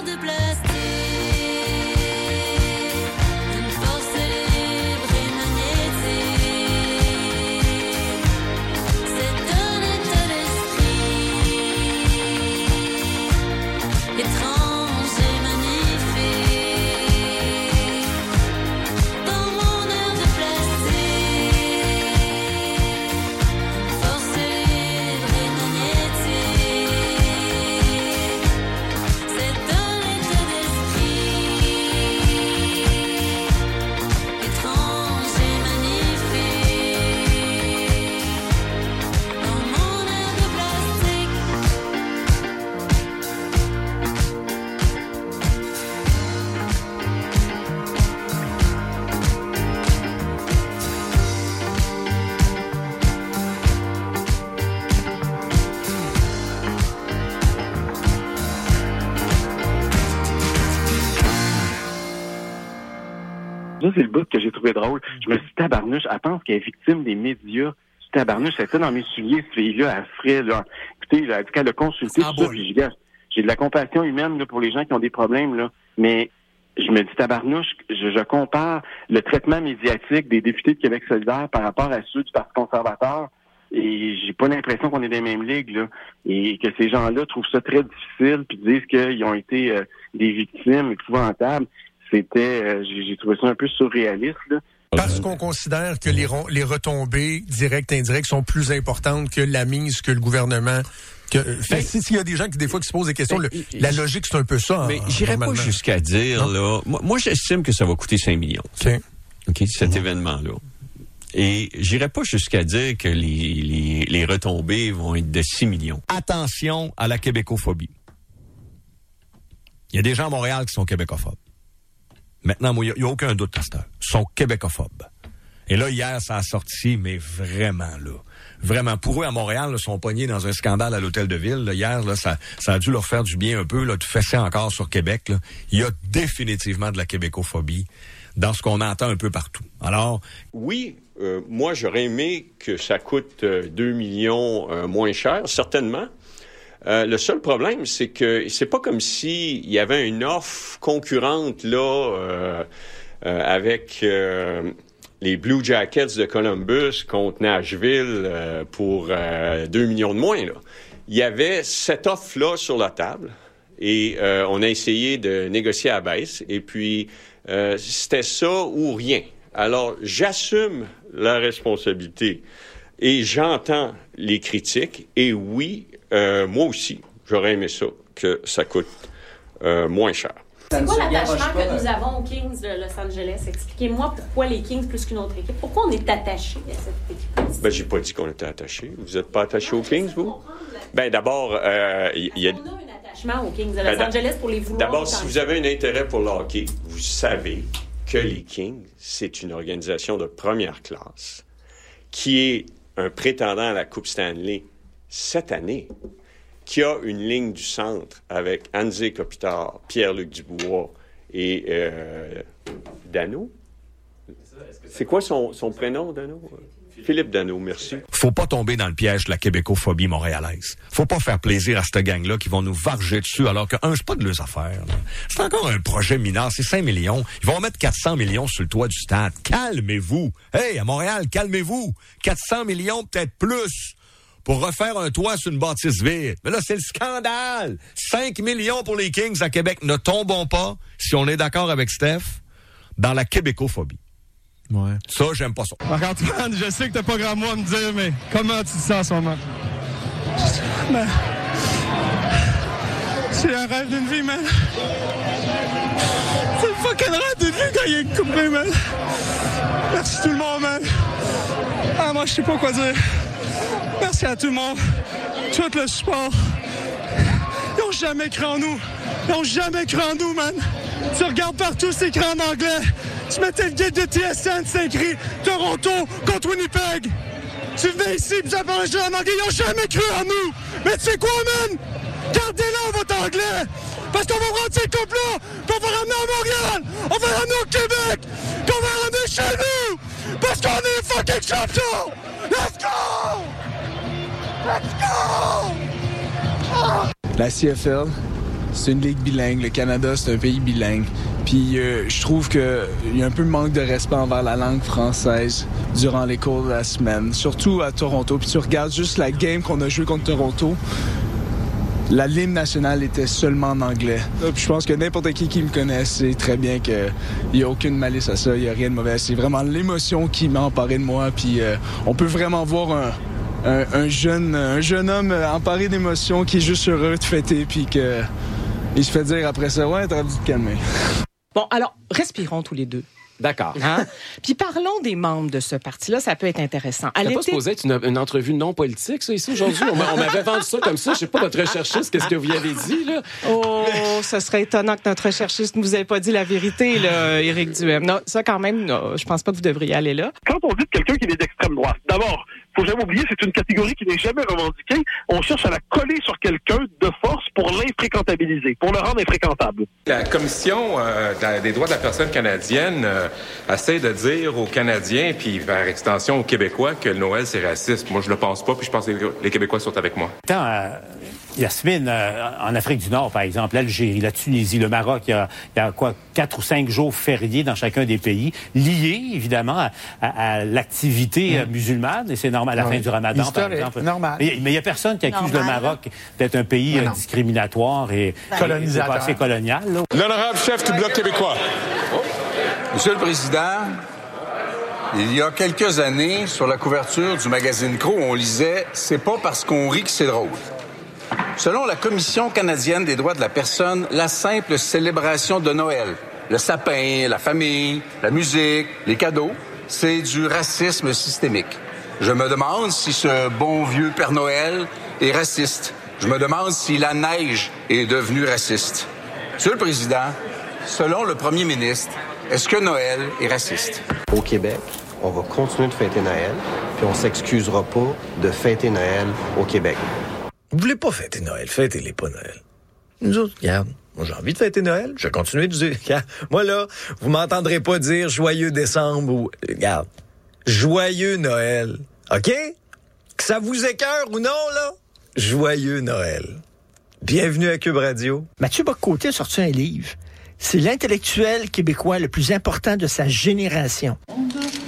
[SPEAKER 50] de plastique, c'est le
[SPEAKER 60] bout que j'ai trouvé drôle. Je me suis dit, tabarnouche, elle pense qu'elle est victime des médias. Tabarnouche, c'était dans mes souliers, ce fille-là, elle ferait, là. Écoutez, là, elle dit qu'elle a consulté tout ça, puis je dis, Gars, j'ai de la compassion humaine, là, pour les gens qui ont des problèmes, là. Mais, je me dis, tabarnouche, je, je compare le traitement médiatique des députés de Québec solidaire par rapport à ceux du Parti conservateur. Et j'ai pas l'impression qu'on est des mêmes ligues, là. Et que ces gens-là trouvent ça très difficile, puis disent qu'ils ont été euh, des victimes épouvantables. C'était, euh, j'ai trouvé ça un peu surréaliste, là.
[SPEAKER 17] Parce qu'on considère que les, retombées directes et indirectes sont plus importantes que la mise que le gouvernement que, euh, fait. Si- S'il y a des gens qui, des fois, qui se posent des questions, le- la logique, c'est un peu ça.
[SPEAKER 16] Mais
[SPEAKER 17] en-
[SPEAKER 16] j'irais pas jusqu'à dire, là. Moi, moi, j'estime que ça va coûter 5 millions. OK, cet événement-là. Et j'irais pas jusqu'à dire que les, les, les retombées vont être de 6 millions.
[SPEAKER 61] Attention à la québécophobie. Il y a des gens à Montréal qui sont québécophobes. Maintenant, il n'y a, aucun doute à. Ils sont québécophobes. Et là, hier, ça a sorti, mais vraiment, là. Vraiment. Pour eux, à Montréal, là, sont pognés dans un scandale à l'hôtel de ville. hier, là, ça, ça a dû leur faire du bien un peu, là, de fesser encore sur Québec. Il y a définitivement de la québécophobie dans ce qu'on entend un peu partout. Alors,
[SPEAKER 62] Oui, euh, moi, j'aurais aimé que ça coûte euh, 2 millions euh, moins cher, certainement. Euh, le seul problème, c'est que c'est pas comme s'il y avait une offre concurrente là euh, euh, avec les Blue Jackets de Columbus contre Nashville pour euh, 2 millions de moins. Il y avait cette offre-là sur la table et on a essayé de négocier à baisse et puis c'était ça ou rien. Alors, j'assume la responsabilité et j'entends les critiques. Et oui, euh, moi aussi, j'aurais aimé ça, que ça coûte euh, moins cher.
[SPEAKER 63] C'est quoi l'attachement que nous avons aux Kings de Los Angeles? Expliquez-moi pourquoi les Kings plus qu'une autre équipe? Pourquoi on est attaché à cette équipe?
[SPEAKER 62] Ben, j'ai pas dit qu'on était attaché. Vous n'êtes pas attaché aux Kings, vous? Ben, d'abord, euh, il y, a...
[SPEAKER 63] Attachement aux Kings de
[SPEAKER 62] Ben,
[SPEAKER 63] Los
[SPEAKER 62] d'a-
[SPEAKER 63] Angeles pour les vouloir.
[SPEAKER 62] D'abord, si vous avez un intérêt pour le hockey, vous savez que les Kings, c'est une organisation de première classe qui est un prétendant à la Coupe Stanley cette année, qui a une ligne du centre avec Anze Kopitar, Pierre-Luc Dubois et euh. C'est quoi son, son prénom, Dano? Philippe Dano, merci.
[SPEAKER 61] faut pas tomber dans le piège de la québécophobie montréalaise. Faut pas faire plaisir à cette gang-là qui vont nous varger dessus alors que, un, c'est pas de leurs affaires. C'est encore un projet mineur, c'est 5 millions. Ils vont mettre 400 millions sur le toit du stade. Calmez-vous. Hey, à Montréal, calmez-vous. 400 millions, peut-être plus. Pour refaire un toit sur une bâtisse vide. Mais là, c'est le scandale. 5 millions pour les Kings à Québec. Ne tombons pas, si on est d'accord avec Steph, dans la québécophobie.
[SPEAKER 64] Ouais.
[SPEAKER 61] Ça, j'aime pas ça.
[SPEAKER 64] Marc-Antoine, je sais que t'as pas grand mot à me dire, mais comment tu te sens en ce moment? Man. C'est un rêve d'une vie, man. C'est le fucking rêve d'une vie quand il est coupé, man. Merci tout le monde, man. Ah, moi, je sais pas quoi dire. Merci à tout le monde. Tout le support. Ils ont jamais cru en nous. Ils ont jamais cru en nous, man. Tu regardes partout, c'est écrit en anglais. Tu mettais le guide de TSN, c'est écrit Toronto contre Winnipeg. Tu venais ici, puis ça parlait juste en anglais. Ils ont jamais cru en nous. Mais tu sais quoi, man? Gardez-le, votre anglais. Parce qu'on va rendre ces coupes-là, puis on va ramener à Montréal, on va ramener au Québec, puis on va ramener chez nous. Parce qu'on est fucking champions. Let's go! Let's go! Ah!
[SPEAKER 65] La CFL, c'est une ligue bilingue. Le Canada, c'est un pays bilingue. Puis euh, je trouve qu'il y a un peu manque de respect envers la langue française durant les cours de la semaine, surtout à Toronto. Puis tu regardes juste la game qu'on a joué contre Toronto. La ligne nationale était seulement en anglais. Puis je pense que n'importe qui qui me connaît sait très bien qu'il n'y a aucune malice à ça, il n'y a rien de mauvais. C'est vraiment l'émotion qui m'a emparé de moi. Puis euh, on peut vraiment voir un, un, un jeune, un jeune homme emparé d'émotions qui est juste heureux de fêter, puis que il se fait dire après ça, ouais, t'aurais dû te calmer.
[SPEAKER 57] Bon, alors, respirons tous les deux.
[SPEAKER 15] D'accord.
[SPEAKER 57] Hein? Puis parlons des membres de ce parti-là, ça peut être intéressant. À
[SPEAKER 15] Ça pas supposé être une, une entrevue non politique, ça, ici, aujourd'hui? On m'avait vendu ça comme ça. Je sais pas, votre recherchiste, qu'est-ce que vous y avez dit, là?
[SPEAKER 57] Oh, ce serait étonnant que notre recherchiste ne vous ait pas dit la vérité, là, Éric Duhem. Non, ça, quand même, non, je pense pas que vous devriez aller là.
[SPEAKER 66] Quand on dit de quelqu'un qui est d'extrême droite, d'abord,
[SPEAKER 67] faut jamais oublier, c'est une catégorie qui n'est jamais revendiquée. On cherche à la coller sur quelqu'un de force pour l'infréquentabiliser, pour le rendre infréquentable.
[SPEAKER 68] La Commission euh, des droits de la personne canadienne euh, essaie de dire aux Canadiens, puis par extension aux Québécois, que le Noël, c'est raciste. Moi, je le pense pas, puis je pense que les- Québécois sont avec moi.
[SPEAKER 69] Euh, Yasmine, euh, en Afrique du Nord, par exemple, l'Algérie, la Tunisie, le Maroc, il y a, il y a quoi, quatre ou cinq jours fériés dans chacun des pays, liés évidemment à, à- à l'activité euh, musulmane, et c'est normal à la
[SPEAKER 70] Oui.
[SPEAKER 69] fin du Ramadan, par exemple.
[SPEAKER 70] normal.
[SPEAKER 69] Mais mais il y a personne qui accuse
[SPEAKER 70] Normal.
[SPEAKER 69] le Maroc d'être un pays euh, discriminatoire et
[SPEAKER 70] Colonisateur.
[SPEAKER 69] et passé colonial. là.
[SPEAKER 71] L'honorable chef du Bloc québécois.
[SPEAKER 72] Monsieur le Président, il y a quelques années, sur la couverture du magazine Crow, on lisait C'est pas parce qu'on rit que c'est drôle. Selon la Commission canadienne des droits de la personne, la simple célébration de Noël, le sapin, la famille, la musique, les cadeaux, c'est du racisme systémique. Je me demande si ce bon vieux Père Noël est raciste. Je me demande si la neige est devenue raciste. Monsieur le Président, selon le Premier ministre, est-ce que Noël est raciste?
[SPEAKER 73] Au Québec, on va continuer de fêter Noël, puis on s'excusera pas de fêter Noël au Québec.
[SPEAKER 65] Vous voulez pas fêter Noël, fêtez-les pas Noël. Nous autres, regarde, moi j'ai envie de fêter Noël, je vais continuer de dire, moi là, vous m'entendrez pas dire joyeux décembre ou, regarde, joyeux Noël, OK? Que ça vous écœure ou non, là? Joyeux Noël. Bienvenue à Cube Radio.
[SPEAKER 39] Mathieu Bocoté a sorti un livre. C'est l'intellectuel québécois le plus important de sa génération.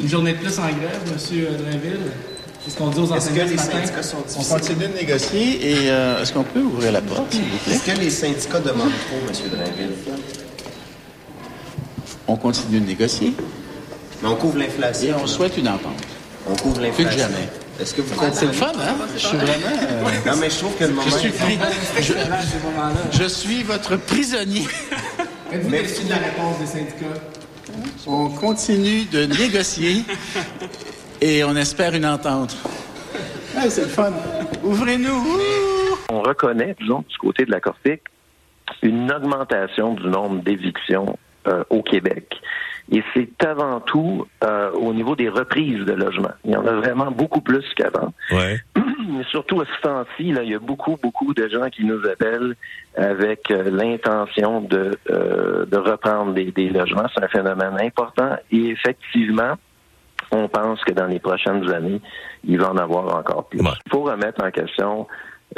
[SPEAKER 50] Une journée de plus en grève, Monsieur Drainville. C'est ce qu'on dit aux
[SPEAKER 74] Est-ce que
[SPEAKER 50] enseignants
[SPEAKER 74] les syndicats sont
[SPEAKER 50] On continue
[SPEAKER 74] de négocier et euh, est-ce qu'on peut ouvrir la porte, s'il vous plaît? Est-ce que les syndicats demandent trop, M. Drainville? On continue de négocier. Mais on couvre l'inflation. Et on souhaite une entente. On couvre l'inflation. Plus que jamais. Est-ce que vous
[SPEAKER 50] C'est le fun, hein? Je suis vraiment, euh,
[SPEAKER 74] Non, mais je trouve que le moment...
[SPEAKER 50] Je suis pris.
[SPEAKER 74] Je, je suis votre prisonnier.
[SPEAKER 50] Êtes-vous déçu de la réponse des syndicats?
[SPEAKER 74] On continue de négocier et on espère une entente. C'est le fun. Ouvrez-nous.
[SPEAKER 62] On reconnaît, disons, du côté de la Corpic, une augmentation du nombre d'évictions euh, au Québec. Et c'est avant tout euh, au niveau des reprises de logements. Il y en a vraiment beaucoup plus qu'avant.
[SPEAKER 65] Ouais.
[SPEAKER 62] Mais surtout à ce temps-ci, là, il y a beaucoup, beaucoup de gens qui nous appellent avec euh, l'intention de, euh, de reprendre des, des logements. C'est un phénomène important et effectivement, on pense que dans les prochaines années, il va en avoir encore plus. Il faut remettre en question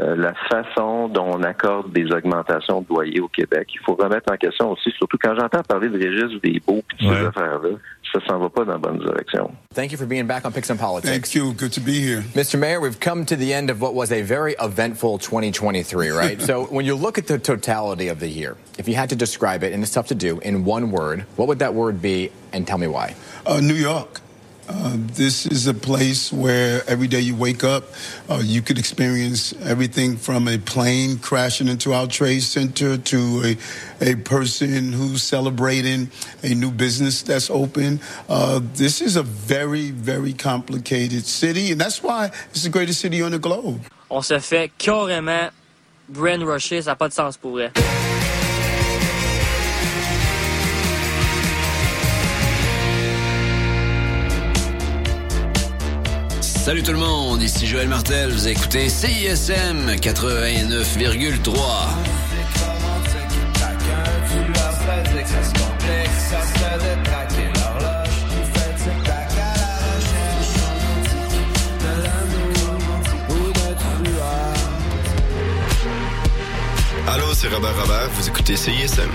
[SPEAKER 62] euh, la façon dont on accorde des augmentations de loyer au Québec. Il faut remettre en question aussi, surtout quand j'entends parler de registre des baux et de ces affaires-là, ça s'en va pas dans la bonne direction.
[SPEAKER 75] Thank you for being back on Picks and Politics.
[SPEAKER 76] Thank you. Good to be here.
[SPEAKER 75] Mr. Mayor, we've come to the end of what was a very eventful 2023, right? so, when you look at the totality of the year, if you had to describe it, and it's tough to do, in one word, what would that word be, and tell me why?
[SPEAKER 76] Uh, New York. Uh, this is a place where every day you wake up, uh, you could experience everything from a plane crashing into our trade center to a, a person who's celebrating a new business that's open. Uh, this is a very, very complicated city, and that's why it's the greatest city on the globe.
[SPEAKER 77] On se fait carrément brainwasher, ça n'a pas de sens pour vrai.
[SPEAKER 78] Salut tout le monde, ici Joël Martel, vous écoutez CISM 89,3.
[SPEAKER 79] Allô, c'est Robert Robert, vous écoutez CISM.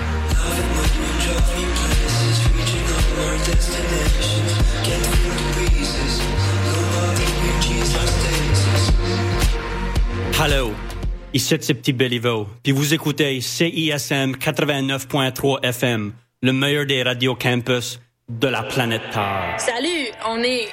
[SPEAKER 80] Hello, ici c'est Petit Béliveau, puis vous écoutez CISM 89.3 FM, le meilleur des radios campus de la planète Terre.
[SPEAKER 81] Salut, on est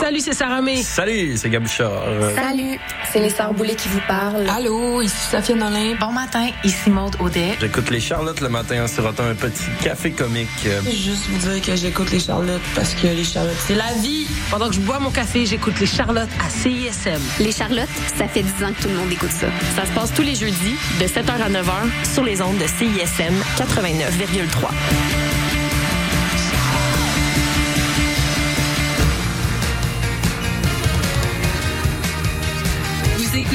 [SPEAKER 82] Salut, c'est Sarah May.
[SPEAKER 80] Salut, c'est Gabuchard.
[SPEAKER 81] Salut, c'est les Sœurs Boulay qui vous parlent. Allô, ici Sophie Nolin. Bon matin, ici Maude Audet.
[SPEAKER 80] J'écoute les Charlottes le matin en sirotant un petit café comique.
[SPEAKER 82] Juste vous dire que j'écoute les Charlottes parce que les Charlottes, c'est la vie. Pendant que je bois mon café, j'écoute les Charlottes à CISM.
[SPEAKER 83] Les Charlottes, ça fait 10 ans que tout le monde écoute ça.
[SPEAKER 81] Ça se passe tous les jeudis de 7h à 9h sur les ondes de CISM 89,3.